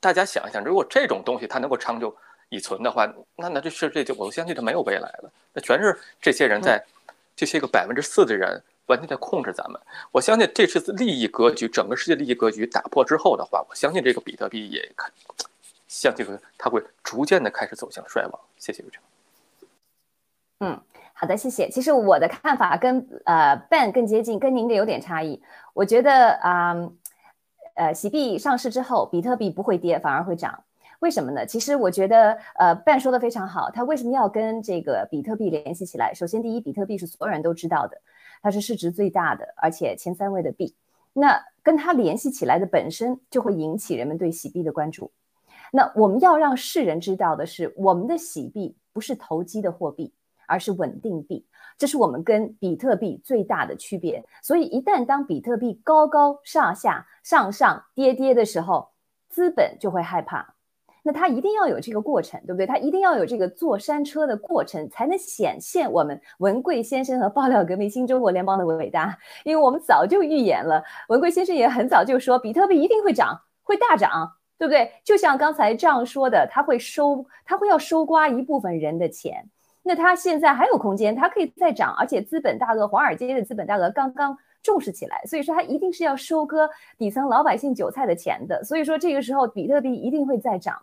大家想一想，如果这种东西它能够长久以存的话，那那这是这就我相信它没有未来了。那全是这些人在这些个百分之四的人。完全在控制咱们，我相信这次利益格局，整个世界利益格局打破之后的话，我相信这个比特币也看，像这个它会逐渐的开始走向衰亡。谢谢刘成。嗯，好的，谢谢。其实我的看法跟呃 Ben 更接近，跟您的有点差异。我觉得啊，呃，喜币上市之后，比特币不会跌，反而会涨。为什么呢？其实我觉得呃 Ben 说的非常好，他为什么要跟这个比特币联系起来？首先，第一，比特币是所有人都知道的。它是市值最大的，而且前三位的币，那跟它联系起来的本身就会引起人们对洗币的关注。那我们要让世人知道的是，我们的洗币不是投机的货币，而是稳定币，这是我们跟比特币最大的区别。所以一旦当比特币高高上下、上上跌跌的时候，资本就会害怕。那它一定要有这个过程，对不对？它一定要有这个坐山车的过程，才能显现我们文贵先生和爆料革命新中国联邦的伟大。因为我们早就预言了，文贵先生也很早就说，比特币一定会涨，会大涨，对不对？就像刚才这样说的，他会收，他会要收刮一部分人的钱。那他现在还有空间，它可以再涨，而且资本大鳄，华尔街的资本大鳄刚刚。重视起来，所以说它一定是要收割底层老百姓韭菜的钱的。所以说这个时候比特币一定会再涨。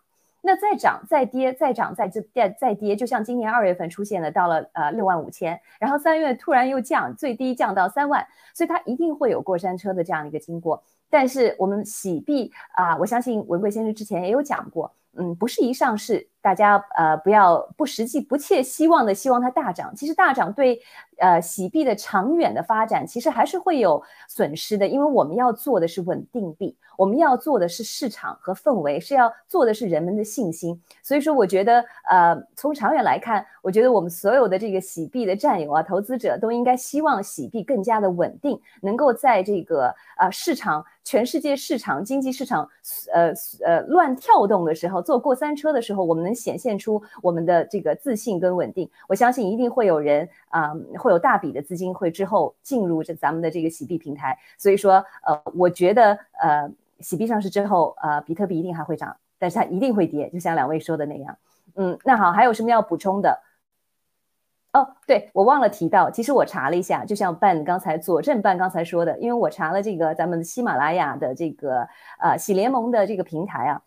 那再涨再跌再涨再再再跌，就像今年二月份出现的，到了呃六万五千，然后三月突然又降，最低降到三万，所以它一定会有过山车的这样的一个经过。但是我们洗币啊，我相信文贵先生之前也有讲过，嗯，不是一上市。大家呃不要不实际不切希望的希望它大涨，其实大涨对呃洗币的长远的发展其实还是会有损失的，因为我们要做的是稳定币，我们要做的是市场和氛围，是要做的是人们的信心。所以说，我觉得呃从长远来看，我觉得我们所有的这个洗币的战友啊、投资者都应该希望洗币更加的稳定，能够在这个呃市场全世界市场经济市场呃呃乱跳动的时候，坐过山车的时候，我们能。显现出我们的这个自信跟稳定，我相信一定会有人啊，会有大笔的资金会之后进入这咱们的这个洗币平台。所以说，呃，我觉得呃，洗币上市之后，呃，比特币一定还会涨，但是它一定会跌，就像两位说的那样。嗯，那好，还有什么要补充的？哦，对我忘了提到，其实我查了一下，就像办刚才佐证办刚才说的，因为我查了这个咱们喜马拉雅的这个呃喜联盟的这个平台啊。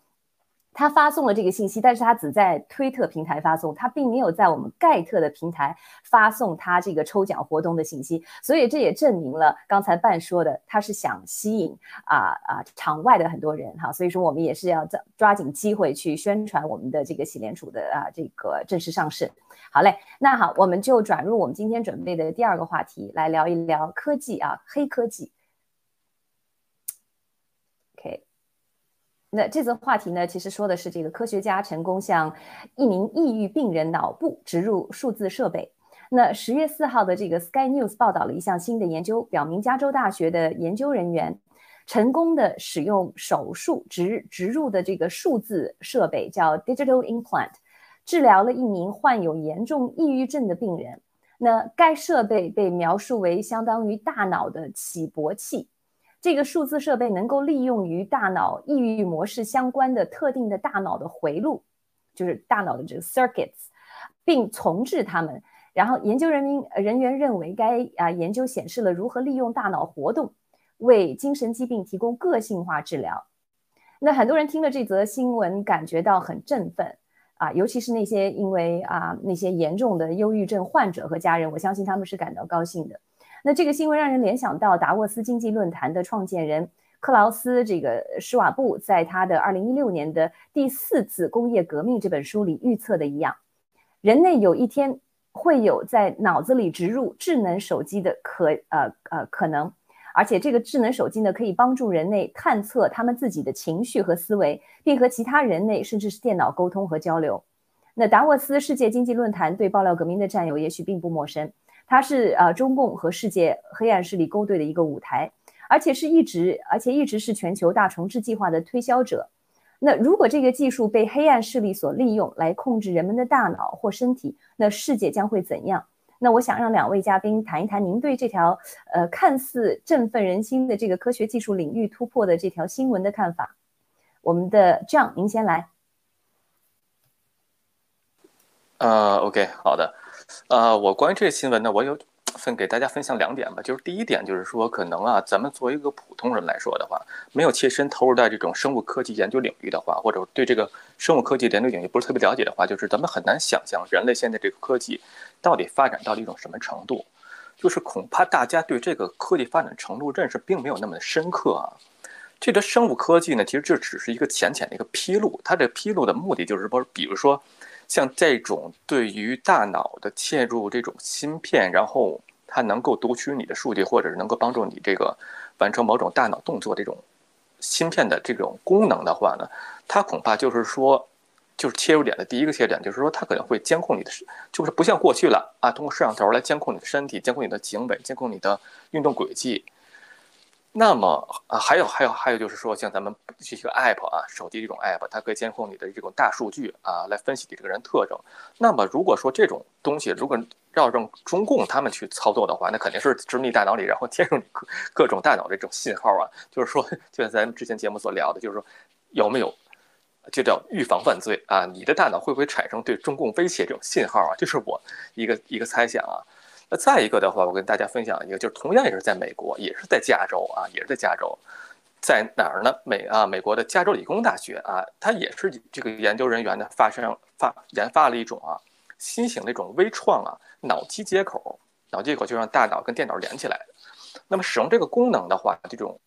他发送了这个信息，但是他只在推特平台发送，他并没有在我们盖特的平台发送他这个抽奖活动的信息，所以这也证明了刚才半说的，他是想吸引啊啊场外的很多人哈，所以说我们也是要抓抓紧机会去宣传我们的这个喜联储的啊这个正式上市。好嘞，那好，我们就转入我们今天准备的第二个话题，来聊一聊科技啊，黑科技。那这次话题呢，其实说的是这个科学家成功向一名抑郁病人脑部植入数字设备。那十月四号的这个 Sky News 报道了一项新的研究，表明加州大学的研究人员成功的使用手术植植入的这个数字设备，叫 Digital Implant，治疗了一名患有严重抑郁症的病人。那该设备被描述为相当于大脑的起搏器，这个数字设备能够利用于大脑抑郁模式相关的特定的大脑的回路，就是大脑的这个 circuits，并重置它们。然后，研究人民人员认为，该啊研究显示了如何利用大脑活动为精神疾病提供个性化治疗。那很多人听了这则新闻，感觉到很振奋啊，尤其是那些因为啊那些严重的忧郁症患者和家人，我相信他们是感到高兴的。那这个新闻让人联想到达沃斯经济论坛的创建人克劳斯这个施瓦布在他的二零一六年的第四次工业革命这本书里预测的一样，人类有一天。会有在脑子里植入智能手机的可呃呃可能，而且这个智能手机呢，可以帮助人类探测他们自己的情绪和思维，并和其他人类甚至是电脑沟通和交流。那达沃斯世界经济论坛对爆料革命的战友也许并不陌生，它是呃中共和世界黑暗势力勾兑的一个舞台，而且是一直而且一直是全球大重置计划的推销者。那如果这个技术被黑暗势力所利用来控制人们的大脑或身体，那世界将会怎样？那我想让两位嘉宾谈一谈您对这条呃看似振奋人心的这个科学技术领域突破的这条新闻的看法。我们的 John，您先来。呃，OK，好的。呃，我关于这个新闻呢，我有。分给大家分享两点吧，就是第一点就是说，可能啊，咱们作为一个普通人来说的话，没有切身投入在这种生物科技研究领域的话，或者对这个生物科技研究领域不是特别了解的话，就是咱们很难想象人类现在这个科技到底发展到了一种什么程度，就是恐怕大家对这个科技发展程度认识并没有那么的深刻啊。这个生物科技呢，其实这只是一个浅浅的一个披露，它这披露的目的就是说，比如说。像这种对于大脑的嵌入这种芯片，然后它能够读取你的数据，或者是能够帮助你这个完成某种大脑动作这种芯片的这种功能的话呢，它恐怕就是说，就是切入点的第一个切入点，就是说它可能会监控你的，就是不像过去了啊，通过摄像头来监控你的身体，监控你的行为，监控你的运动轨迹。那么啊，还有还有还有，就是说，像咱们这个 app 啊，手机这种 app，它可以监控你的这种大数据啊，来分析你这个人特征。那么，如果说这种东西如果要让中共他们去操作的话，那肯定是植入大脑里，然后接入各各种大脑的这种信号啊。就是说，就像咱们之前节目所聊的，就是说有没有就叫预防犯罪啊？你的大脑会不会产生对中共威胁这种信号啊？这是我一个一个猜想啊。那再一个的话，我跟大家分享一个，就是同样也是在美国，也是在加州啊，也是在加州，在哪儿呢？美啊，美国的加州理工大学啊，它也是这个研究人员呢发生发研发了一种啊新型的一种微创啊脑机接口，脑接口就让大脑跟电脑连起来。那么使用这个功能的话，这种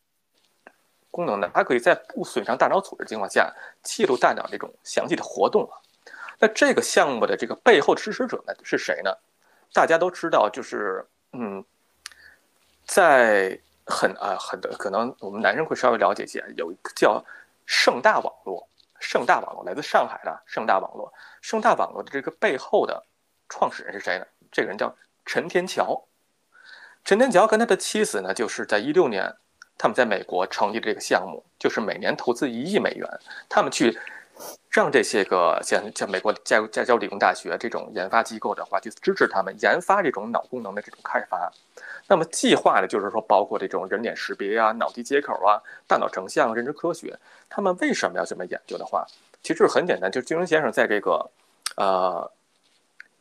功能呢，它可以在不损伤大脑组织情况下记录大脑这种详细的活动啊。那这个项目的这个背后支持者呢是谁呢？大家都知道，就是嗯，在很啊很的可能，我们男生会稍微了解一些，有一个叫盛大网络，盛大网络来自上海的盛大网络，盛大网络的这个背后的创始人是谁呢？这个人叫陈天桥。陈天桥跟他的妻子呢，就是在一六年，他们在美国成立这个项目，就是每年投资一亿美元，他们去。让这些个像像美国加加州理工大学这种研发机构的话，去支持他们研发这种脑功能的这种开发。那么计划的就是说，包括这种人脸识别啊、脑机接口啊、大脑成像、认知科学。他们为什么要这么研究的话，其实很简单，就是金庸先生在这个，呃，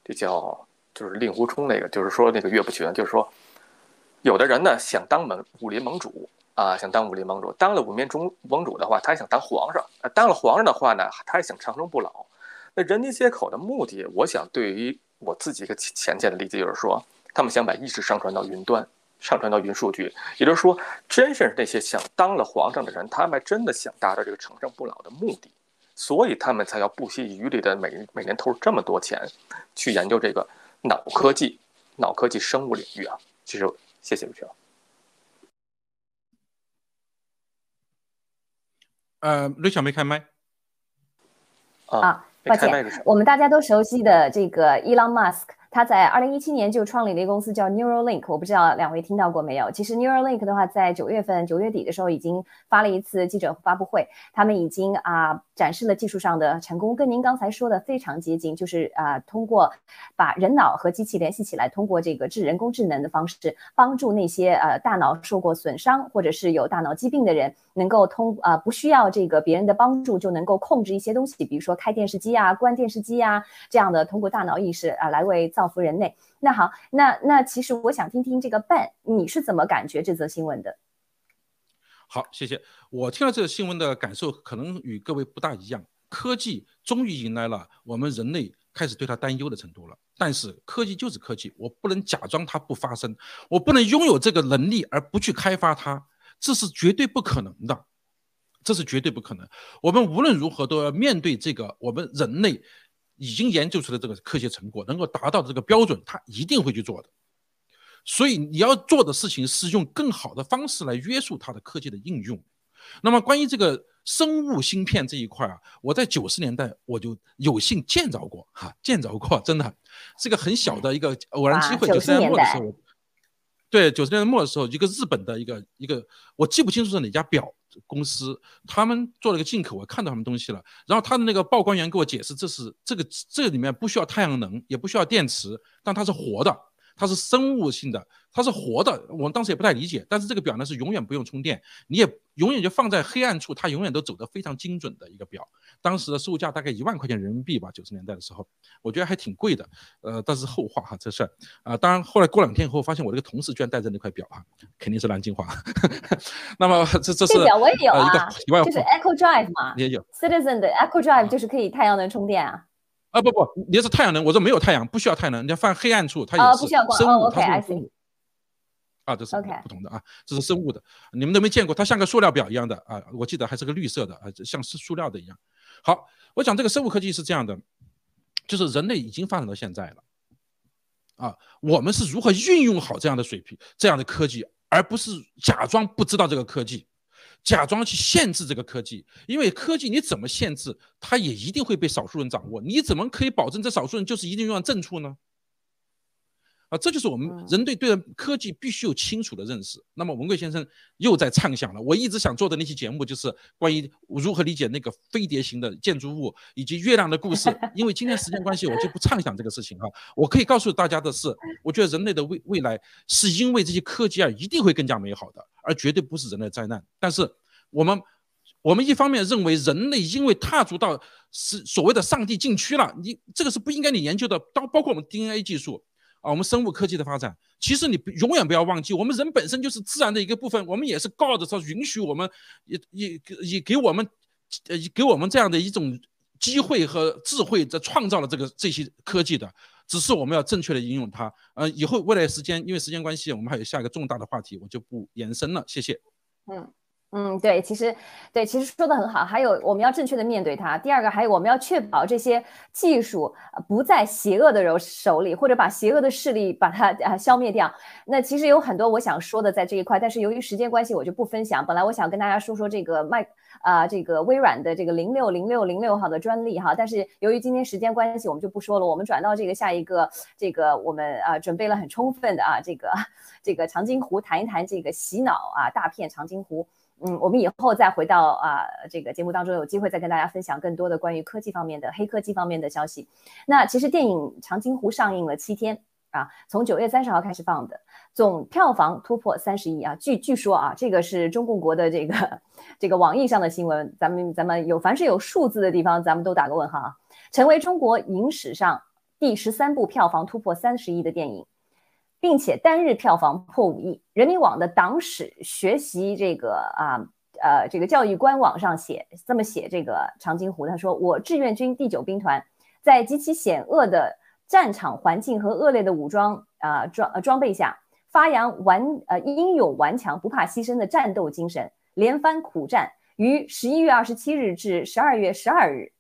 这叫就是令狐冲那个，就是说那个岳不群，就是说，有的人呢想当盟武林盟主。啊，想当武林盟主，当了五面中盟主的话，他还想当皇上。啊，当了皇上的话呢，他还想长生不老。那人间接口的目的，我想对于我自己一个浅浅的理解就是说，他们想把意识上传到云端，上传到云数据。也就是说，真是那些想当了皇上的人，他们真的想达到这个长生不老的目的，所以他们才要不惜余力的每每年投入这么多钱，去研究这个脑科技、脑科技生物领域啊。其实，谢谢刘强。呃，瑞小没开麦。啊，抱歉，我们大家都熟悉的这个 Elon Musk，他在二零一七年就创立了一个公司叫 Neuralink，我不知道两位听到过没有？其实 Neuralink 的话，在九月份九月底的时候已经发了一次记者发布会，他们已经啊展示了技术上的成功，跟您刚才说的非常接近，就是啊通过把人脑和机器联系起来，通过这个智人工智能的方式，帮助那些呃大脑受过损伤或者是有大脑疾病的人，能够通啊不需要这个别人的帮助就能够控制一些东西，比如说开电视机啊、关电视机啊这样的，通过大脑意识啊来为造福人类。那好，那那其实我想听听这个办你是怎么感觉这则新闻的？好，谢谢。我听了这个新闻的感受可能与各位不大一样。科技终于迎来了我们人类开始对它担忧的程度了。但是科技就是科技，我不能假装它不发生，我不能拥有这个能力而不去开发它，这是绝对不可能的，这是绝对不可能。我们无论如何都要面对这个我们人类已经研究出的这个科学成果，能够达到这个标准，他一定会去做的。所以你要做的事情是用更好的方式来约束它的科技的应用。那么关于这个生物芯片这一块啊，我在九十年代我就有幸见着过哈，见着过，真的是个很小的一个偶然机会。九十年代末的时候，对，九十年代末的时候，一个日本的一个一个，我记不清楚是哪家表公司，他们做了个进口，我看到他们东西了。然后他的那个报关员给我解释，这是这个这里面不需要太阳能，也不需要电池，但它是活的。它是生物性的，它是活的。我当时也不太理解，但是这个表呢是永远不用充电，你也永远就放在黑暗处，它永远都走得非常精准的一个表。当时的售价大概一万块钱人民币吧，九十年代的时候，我觉得还挺贵的。呃，但是后话哈，这事儿啊，当然后来过两天以后，发现我这个同事居然带着那块表哈，肯定是南京话。那么这这是表我也有啊，就是 Echo Drive 嘛，也有 Citizen 的 Echo Drive 就是可以太阳能充电啊。啊不不，你是太阳能，我这没有太阳，不需要太阳能，你要放黑暗处，它也是生物，它是生物。啊，这是不同的啊，这是生物的，你们都没见过，它像个塑料表一样的啊，我记得还是个绿色的啊，像是塑料的一样。好，我讲这个生物科技是这样的，就是人类已经发展到现在了，啊，我们是如何运用好这样的水平、这样的科技，而不是假装不知道这个科技。假装去限制这个科技，因为科技你怎么限制，它也一定会被少数人掌握。你怎么可以保证这少数人就是一定用上正处呢？啊，这就是我们人对对科技必须有清楚的认识。那么文贵先生又在畅想了，我一直想做的那期节目就是关于如何理解那个飞碟型的建筑物以及月亮的故事。因为今天时间关系，我就不畅想这个事情哈。我可以告诉大家的是，我觉得人类的未未来是因为这些科技啊，一定会更加美好的。而绝对不是人类灾难。但是我们，我们一方面认为人类因为踏足到是所谓的上帝禁区了，你这个是不应该你研究的。包包括我们 DNA 技术啊，我们生物科技的发展，其实你永远不要忘记，我们人本身就是自然的一个部分。我们也是 God 他允许我们，也也也给我们，呃，给我们这样的一种机会和智慧，在创造了这个这些科技的。只是我们要正确的应用它，呃，以后未来时间，因为时间关系，我们还有下一个重大的话题，我就不延伸了，谢谢。嗯嗯，对，其实对，其实说的很好。还有我们要正确的面对它。第二个，还有我们要确保这些技术不在邪恶的人手里，或者把邪恶的势力把它啊消灭掉。那其实有很多我想说的在这一块，但是由于时间关系，我就不分享。本来我想跟大家说说这个麦。啊，这个微软的这个零六零六零六号的专利哈，但是由于今天时间关系，我们就不说了。我们转到这个下一个，这个我们啊准备了很充分的啊，这个 这个长津湖谈一谈这个洗脑啊大片长津湖。嗯，我们以后再回到啊这个节目当中，有机会再跟大家分享更多的关于科技方面的黑科技方面的消息。那其实电影长津湖上映了七天。啊，从九月三十号开始放的，总票房突破三十亿啊！据据说啊，这个是中共国的这个这个网易上的新闻，咱们咱们有凡是有数字的地方，咱们都打个问号啊！成为中国影史上第十三部票房突破三十亿的电影，并且单日票房破五亿。人民网的党史学习这个啊呃这个教育官网上写这么写这个长津湖，他说我志愿军第九兵团在极其险恶的。战场环境和恶劣的武装啊装装备下，发扬顽呃英勇顽强、不怕牺牲的战斗精神，连番苦战。于十一月二十七日至十二月十二日，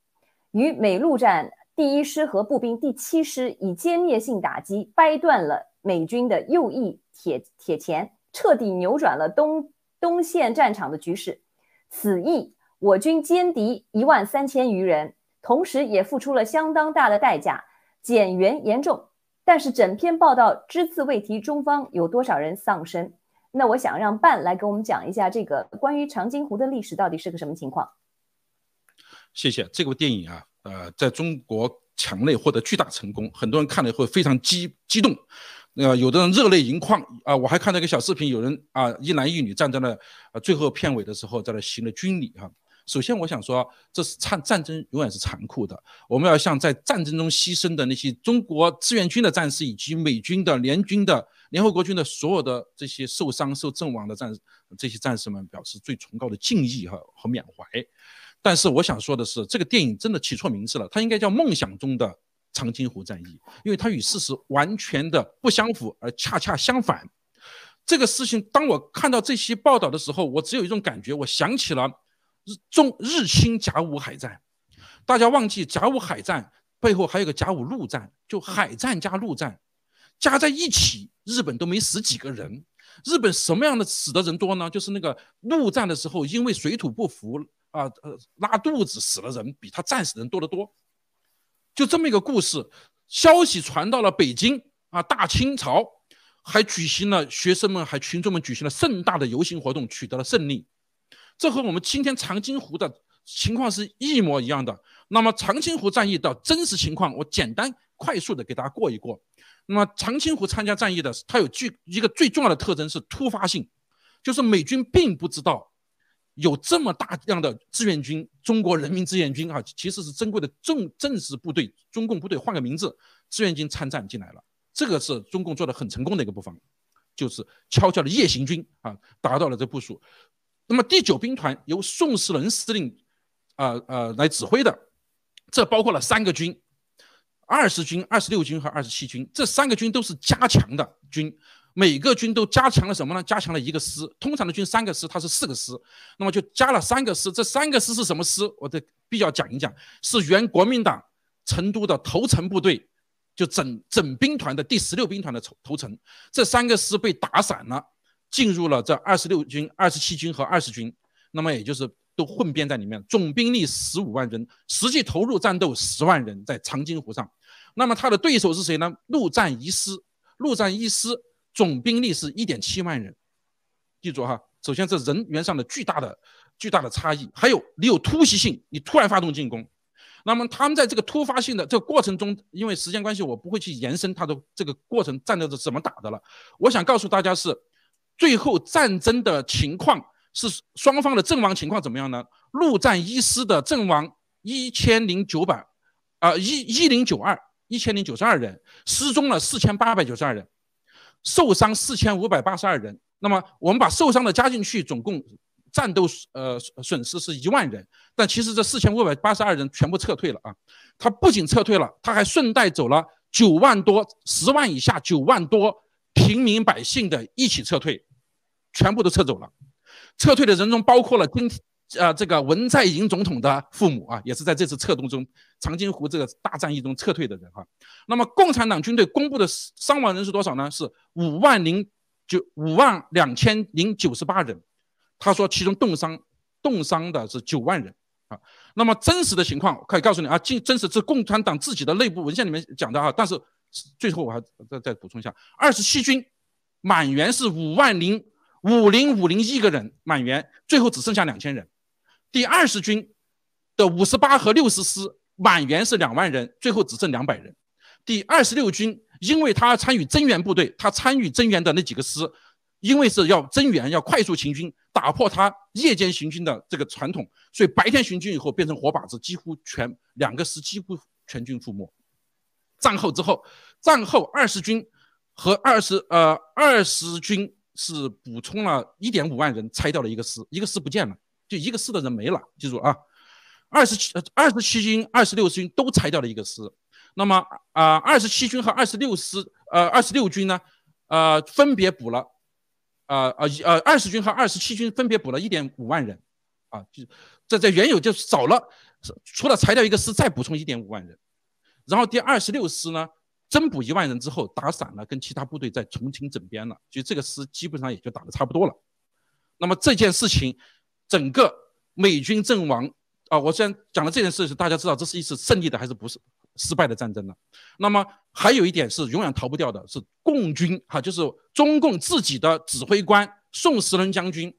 与美陆战第一师和步兵第七师以歼灭性打击，掰断了美军的右翼铁铁钳，彻底扭转了东东线战场的局势。此役，我军歼敌一万三千余人，同时也付出了相当大的代价。减员严重，但是整篇报道只字未提中方有多少人丧生。那我想让半来给我们讲一下这个关于长津湖的历史到底是个什么情况。谢谢。这部电影啊，呃，在中国墙内获得巨大成功，很多人看了以后非常激激动，呃，有的人热泪盈眶啊。我还看到一个小视频，有人啊一男一女站在那，呃，最后片尾的时候在那行了军礼哈。首先，我想说，这是战战争永远是残酷的。我们要向在战争中牺牲的那些中国志愿军的战士，以及美军的联军的联合国军的所有的这些受伤受阵亡的战这些战士们表示最崇高的敬意和和缅怀。但是，我想说的是，这个电影真的起错名字了，它应该叫《梦想中的长津湖战役》，因为它与事实完全的不相符，而恰恰相反。这个事情，当我看到这些报道的时候，我只有一种感觉，我想起了日。中日清甲午海战，大家忘记甲午海战背后还有个甲午陆战，就海战加陆战加在一起，日本都没死几个人。日本什么样的死的人多呢？就是那个陆战的时候，因为水土不服啊，呃，拉肚子死了人，比他战死人多得多。就这么一个故事，消息传到了北京啊，大清朝还举行了学生们还群众们举行了盛大的游行活动，取得了胜利。这和我们今天长津湖的情况是一模一样的。那么长津湖战役的真实情况，我简单快速的给大家过一过。那么长津湖参加战役的，它有具一个最重要的特征是突发性，就是美军并不知道有这么大量的志愿军，中国人民志愿军啊，其实是珍贵的正正式部队，中共部队换个名字，志愿军参战进来了。这个是中共做的很成功的一个部分，就是悄悄的夜行军啊，达到了这部署。那么第九兵团由宋世仁司令，啊呃来指挥的，这包括了三个军，二十军、二十六军和二十七军，这三个军都是加强的军，每个军都加强了什么呢？加强了一个师，通常的军三个师，它是四个师，那么就加了三个师。这三个师是什么师？我得必要讲一讲，是原国民党成都的头城部队，就整整兵团的第十六兵团的头头城，这三个师被打散了。进入了这二十六军、二十七军和二十军，那么也就是都混编在里面，总兵力十五万人，实际投入战斗十万人，在长津湖上。那么他的对手是谁呢？陆战一师，陆战一师总兵力是一点七万人。记住哈，首先这人员上的巨大的、巨大的差异，还有你有突袭性，你突然发动进攻。那么他们在这个突发性的这个过程中，因为时间关系，我不会去延伸他的这个过程战斗是怎么打的了。我想告诉大家是。最后战争的情况是双方的阵亡情况怎么样呢？陆战一师的阵亡一千零九百，啊一一零九二一千零九十二人，失踪了四千八百九十二人，受伤四千五百八十二人。那么我们把受伤的加进去，总共战斗呃损失是一万人。但其实这四千五百八十二人全部撤退了啊！他不仅撤退了，他还顺带走了九万多十万以下九万多平民百姓的一起撤退。全部都撤走了，撤退的人中包括了今呃这个文在寅总统的父母啊，也是在这次策动中长津湖这个大战役中撤退的人哈。那么共产党军队公布的伤亡人数多少呢？是五万零九五万两千零九十八人。他说其中冻伤冻伤的是九万人啊。那么真实的情况可以告诉你啊，真真实是共产党自己的内部文献里面讲的啊。但是最后我还再再补充一下，二十七军满员是五万零。五零五零一个人满员，最后只剩下两千人。第二十军的五十八和六十师满员是两万人，最后只剩两百人。第二十六军因为他参与增援部队，他参与增援的那几个师，因为是要增援，要快速行军，打破他夜间行军的这个传统，所以白天行军以后变成活靶子，几乎全两个师几乎全军覆没。战后之后，战后二十军和二十呃二十军。是补充了一点五万人，拆掉了一个师，一个师不见了，就一个师的人没了。记住啊，二十七二十七军、二十六军都裁掉了一个师。那么啊，二十七军和二十六师，呃，二十六军呢，呃，分别补了，呃呃呃，二十军和二十七军分别补了一点五万人，啊，就这在原有就少了，除了裁掉一个师，再补充一点五万人。然后第二十六师呢？增补一万人之后，打散了，跟其他部队在重庆整编了，就这个师基本上也就打得差不多了。那么这件事情，整个美军阵亡啊，我先讲了这件事，大家知道这是一次胜利的还是不是失败的战争呢。那么还有一点是永远逃不掉的，是共军哈，就是中共自己的指挥官宋时轮将军，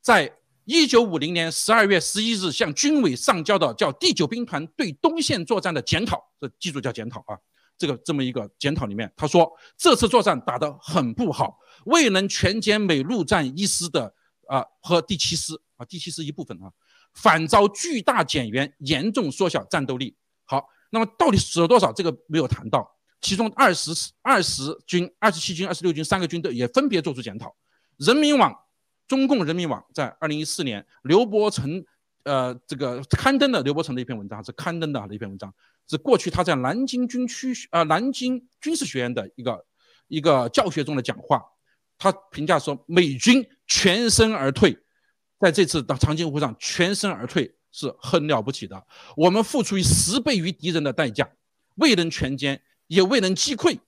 在一九五零年十二月十一日向军委上交的叫第九兵团对东线作战的检讨，这记住叫检讨啊。这个这么一个检讨里面，他说这次作战打得很不好，未能全歼美陆战一师的啊和第七师啊第七是一部分啊，反遭巨大减员，严重缩小战斗力。好，那么到底死了多少？这个没有谈到。其中二十二十军、二十七军、二十六军三个军队也分别作出检讨。人民网、中共人民网在二零一四年刘伯承呃这个刊登的刘伯承的一篇文章是刊登的一篇文章。是过去他在南京军区啊南京军事学院的一个一个教学中的讲话，他评价说美军全身而退，在这次的长津湖上全身而退是很了不起的。我们付出十倍于敌人的代价，未能全歼，也未能击溃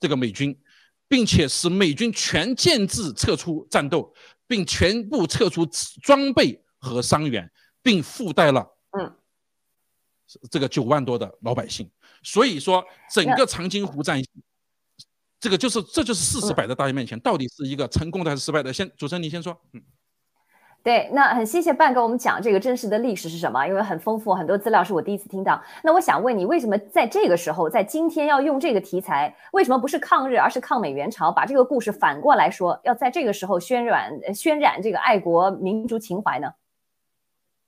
这个美军，并且使美军全建制撤出战斗，并全部撤出装备和伤员，并附带了嗯。这个九万多的老百姓，所以说整个长津湖战役，这个就是这就是事实摆在大家面前，到底是一个成功的还是失败的？先主持人你先说。嗯，对，那很谢谢半跟我们讲这个真实的历史是什么，因为很丰富，很多资料是我第一次听到。那我想问你，为什么在这个时候，在今天要用这个题材？为什么不是抗日，而是抗美援朝？把这个故事反过来说，要在这个时候渲染渲染这个爱国民族情怀呢？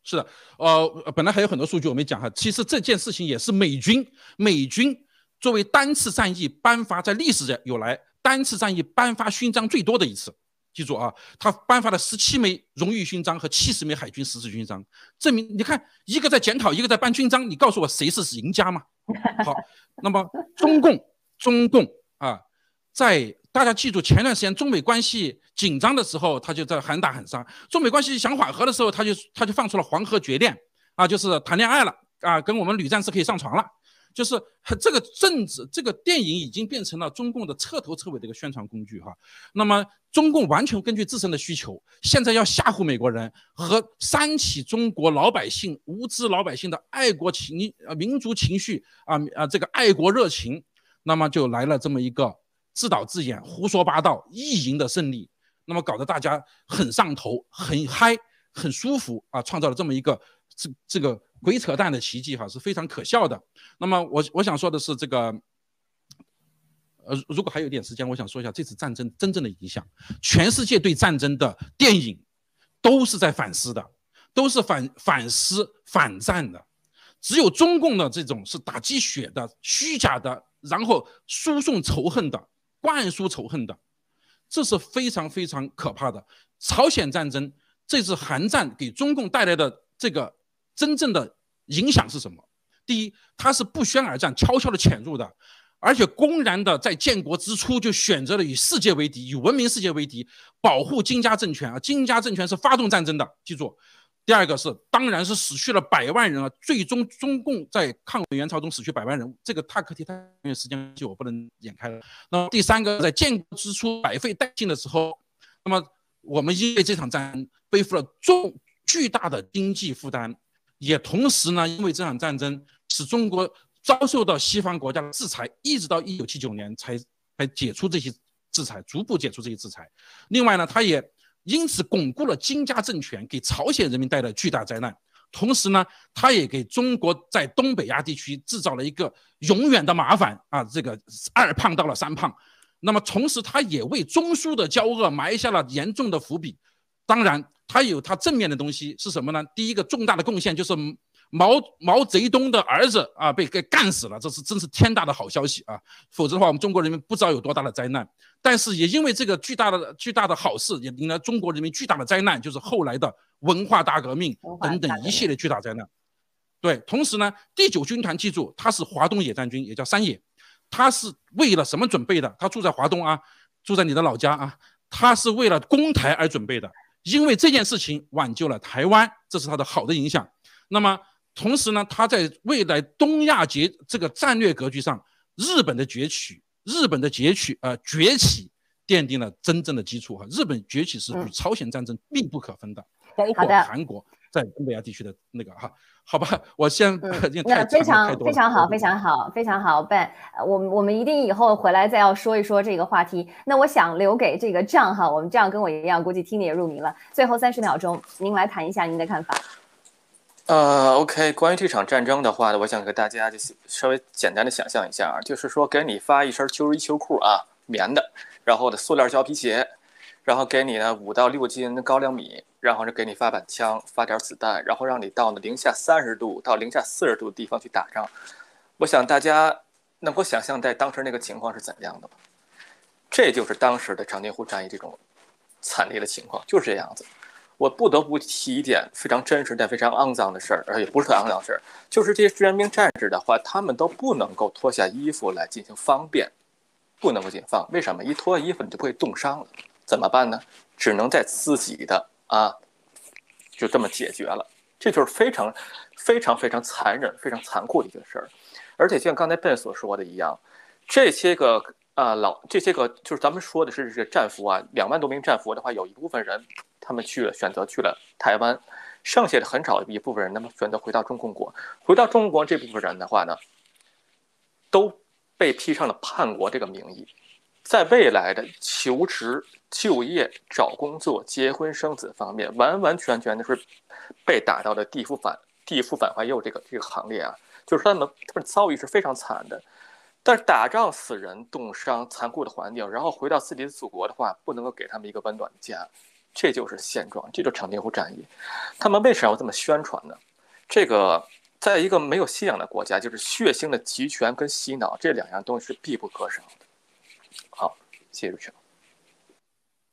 是的，呃，本来还有很多数据我没讲哈。其实这件事情也是美军，美军作为单次战役颁发在历史上有来单次战役颁发勋章最多的一次。记住啊，他颁发了十七枚荣誉勋章和七十枚海军十字勋章，证明你看一个在检讨，一个在颁勋章，你告诉我谁是赢家吗？好，那么中共，中共啊，在。大家记住，前段时间中美关系紧张的时候，他就在喊打喊杀；中美关系想缓和的时候，他就他就放出了黄河绝恋啊，就是谈恋爱了啊，跟我们女战士可以上床了，就是这个政治这个电影已经变成了中共的彻头彻尾的一个宣传工具哈。那么中共完全根据自身的需求，现在要吓唬美国人和煽起中国老百姓无知老百姓的爱国情啊民族情绪啊啊这个爱国热情，那么就来了这么一个。自导自演、胡说八道、意淫的胜利，那么搞得大家很上头、很嗨、很舒服啊！创造了这么一个这这个鬼扯淡的奇迹哈，是非常可笑的。那么我我想说的是，这个呃，如果还有点时间，我想说一下这次战争真正的影响。全世界对战争的电影都是在反思的，都是反反思反战的，只有中共的这种是打鸡血的、虚假的，然后输送仇恨的。灌输仇恨的，这是非常非常可怕的。朝鲜战争这次韩战给中共带来的这个真正的影响是什么？第一，它是不宣而战，悄悄的潜入的，而且公然的在建国之初就选择了与世界为敌，与文明世界为敌，保护金家政权啊！金家政权是发动战争的，记住。第二个是，当然是死去了百万人啊！最终中共在抗美援朝中死去百万人，这个太可惜太因为时间关系我不能演开了。那么第三个，在建国之初百废待兴的时候，那么我们因为这场战争背负了重巨大的经济负担，也同时呢，因为这场战争使中国遭受到西方国家的制裁，一直到一九七九年才才解除这些制裁，逐步解除这些制裁。另外呢，他也。因此，巩固了金家政权，给朝鲜人民带来巨大灾难。同时呢，他也给中国在东北亚地区制造了一个永远的麻烦啊！这个二胖到了三胖。那么，同时他也为中苏的交恶埋下了严重的伏笔。当然，他有他正面的东西是什么呢？第一个重大的贡献就是。毛毛泽东的儿子啊，被给干死了，这是真是天大的好消息啊！否则的话，我们中国人民不知道有多大的灾难。但是也因为这个巨大的巨大的好事，也引来中国人民巨大的灾难，就是后来的文化大革命等等一系列巨大灾难。对，同时呢，第九军团记住，他是华东野战军，也叫三野，他是为了什么准备的？他住在华东啊，住在你的老家啊，他是为了攻台而准备的，因为这件事情挽救了台湾，这是他的好的影响。那么。同时呢，他在未来东亚结这个战略格局上，日本的崛起，日本的崛起，呃，崛起奠定了真正的基础哈。日本崛起是与朝鲜战争密不可分的，包括韩国。在东北亚地区的那个哈，好吧，我先那非常非常好，非。常好，非常好，Ben，呃我们我们一定以后回来再要说一说这个话题。那我想留给这个账哈，我们这样跟我一样，估计听你也入迷了。最后三十秒钟，您来谈一下您的看法。呃，OK，关于这场战争的话呢，我想给大家就稍微简单的想象一下啊，就是说给你发一身秋衣秋裤啊，棉的，然后的塑料胶皮鞋，然后给你呢五到六斤高粱米，然后是给你发把枪，发点子弹，然后让你到呢零下三十度到零下四十度的地方去打仗。我想大家能够想象在当时那个情况是怎样的吗？这就是当时的长津湖战役这种惨烈的情况，就是这样子。我不得不提一点非常真实但非常肮脏的事儿，而也不是肮脏的事儿，就是这些志愿兵战士的话，他们都不能够脱下衣服来进行方便，不能够解放。为什么？一脱衣服你就不会冻伤了，怎么办呢？只能在自己的啊，就这么解决了。这就是非常、非常、非常残忍、非常残酷的一个事儿。而且就像刚才 Ben 所说的一样，这些个啊老这些个就是咱们说的是这战俘啊，两万多名战俘的话，有一部分人他们去了选择去了台湾，剩下的很少一部分人，那么选择回到中共国。回到中国这部分人的话呢，都被披上了叛国这个名义，在未来的求职、就业、找工作、结婚生子方面，完完全全的是被打到了地府反地府反怀右这个这个行列啊，就是他们他们遭遇是非常惨的。但是打仗死人、冻伤、残酷的环境，然后回到自己的祖国的话，不能够给他们一个温暖的家，这就是现状，这就是长津湖战役。他们为什么要这么宣传呢？这个在一个没有信仰的国家，就是血腥的集权跟洗脑这两样东西是必不可少的。谢谢主持。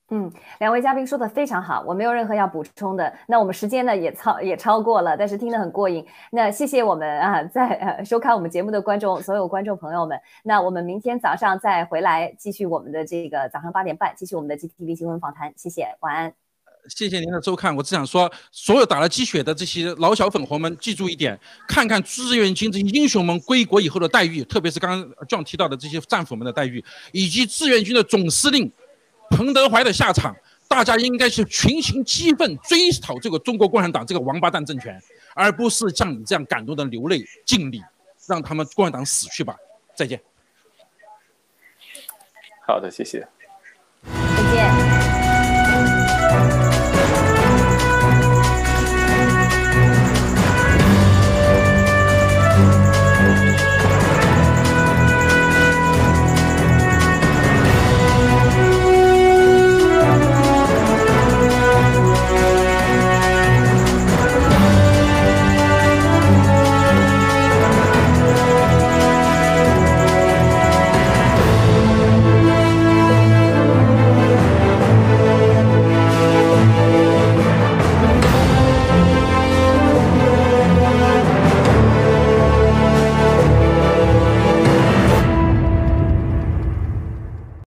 嗯，两位嘉宾说的非常好，我没有任何要补充的。那我们时间呢也超也超过了，但是听得很过瘾。那谢谢我们啊，在收看我们节目的观众，所有观众朋友们。那我们明天早上再回来继续我们的这个早上八点半，继续我们的 GTV 新闻访谈。谢谢，晚安。谢谢您的收看，我只想说，所有打了鸡血的这些老小粉红们，记住一点，看看志愿军这些英雄们归国以后的待遇，特别是刚刚 John 提到的这些战俘们的待遇，以及志愿军的总司令彭德怀的下场，大家应该是群情激愤，追讨这个中国共产党这个王八蛋政权，而不是像你这样感动的流泪敬礼，让他们共产党死去吧。再见。好的，谢谢。再见。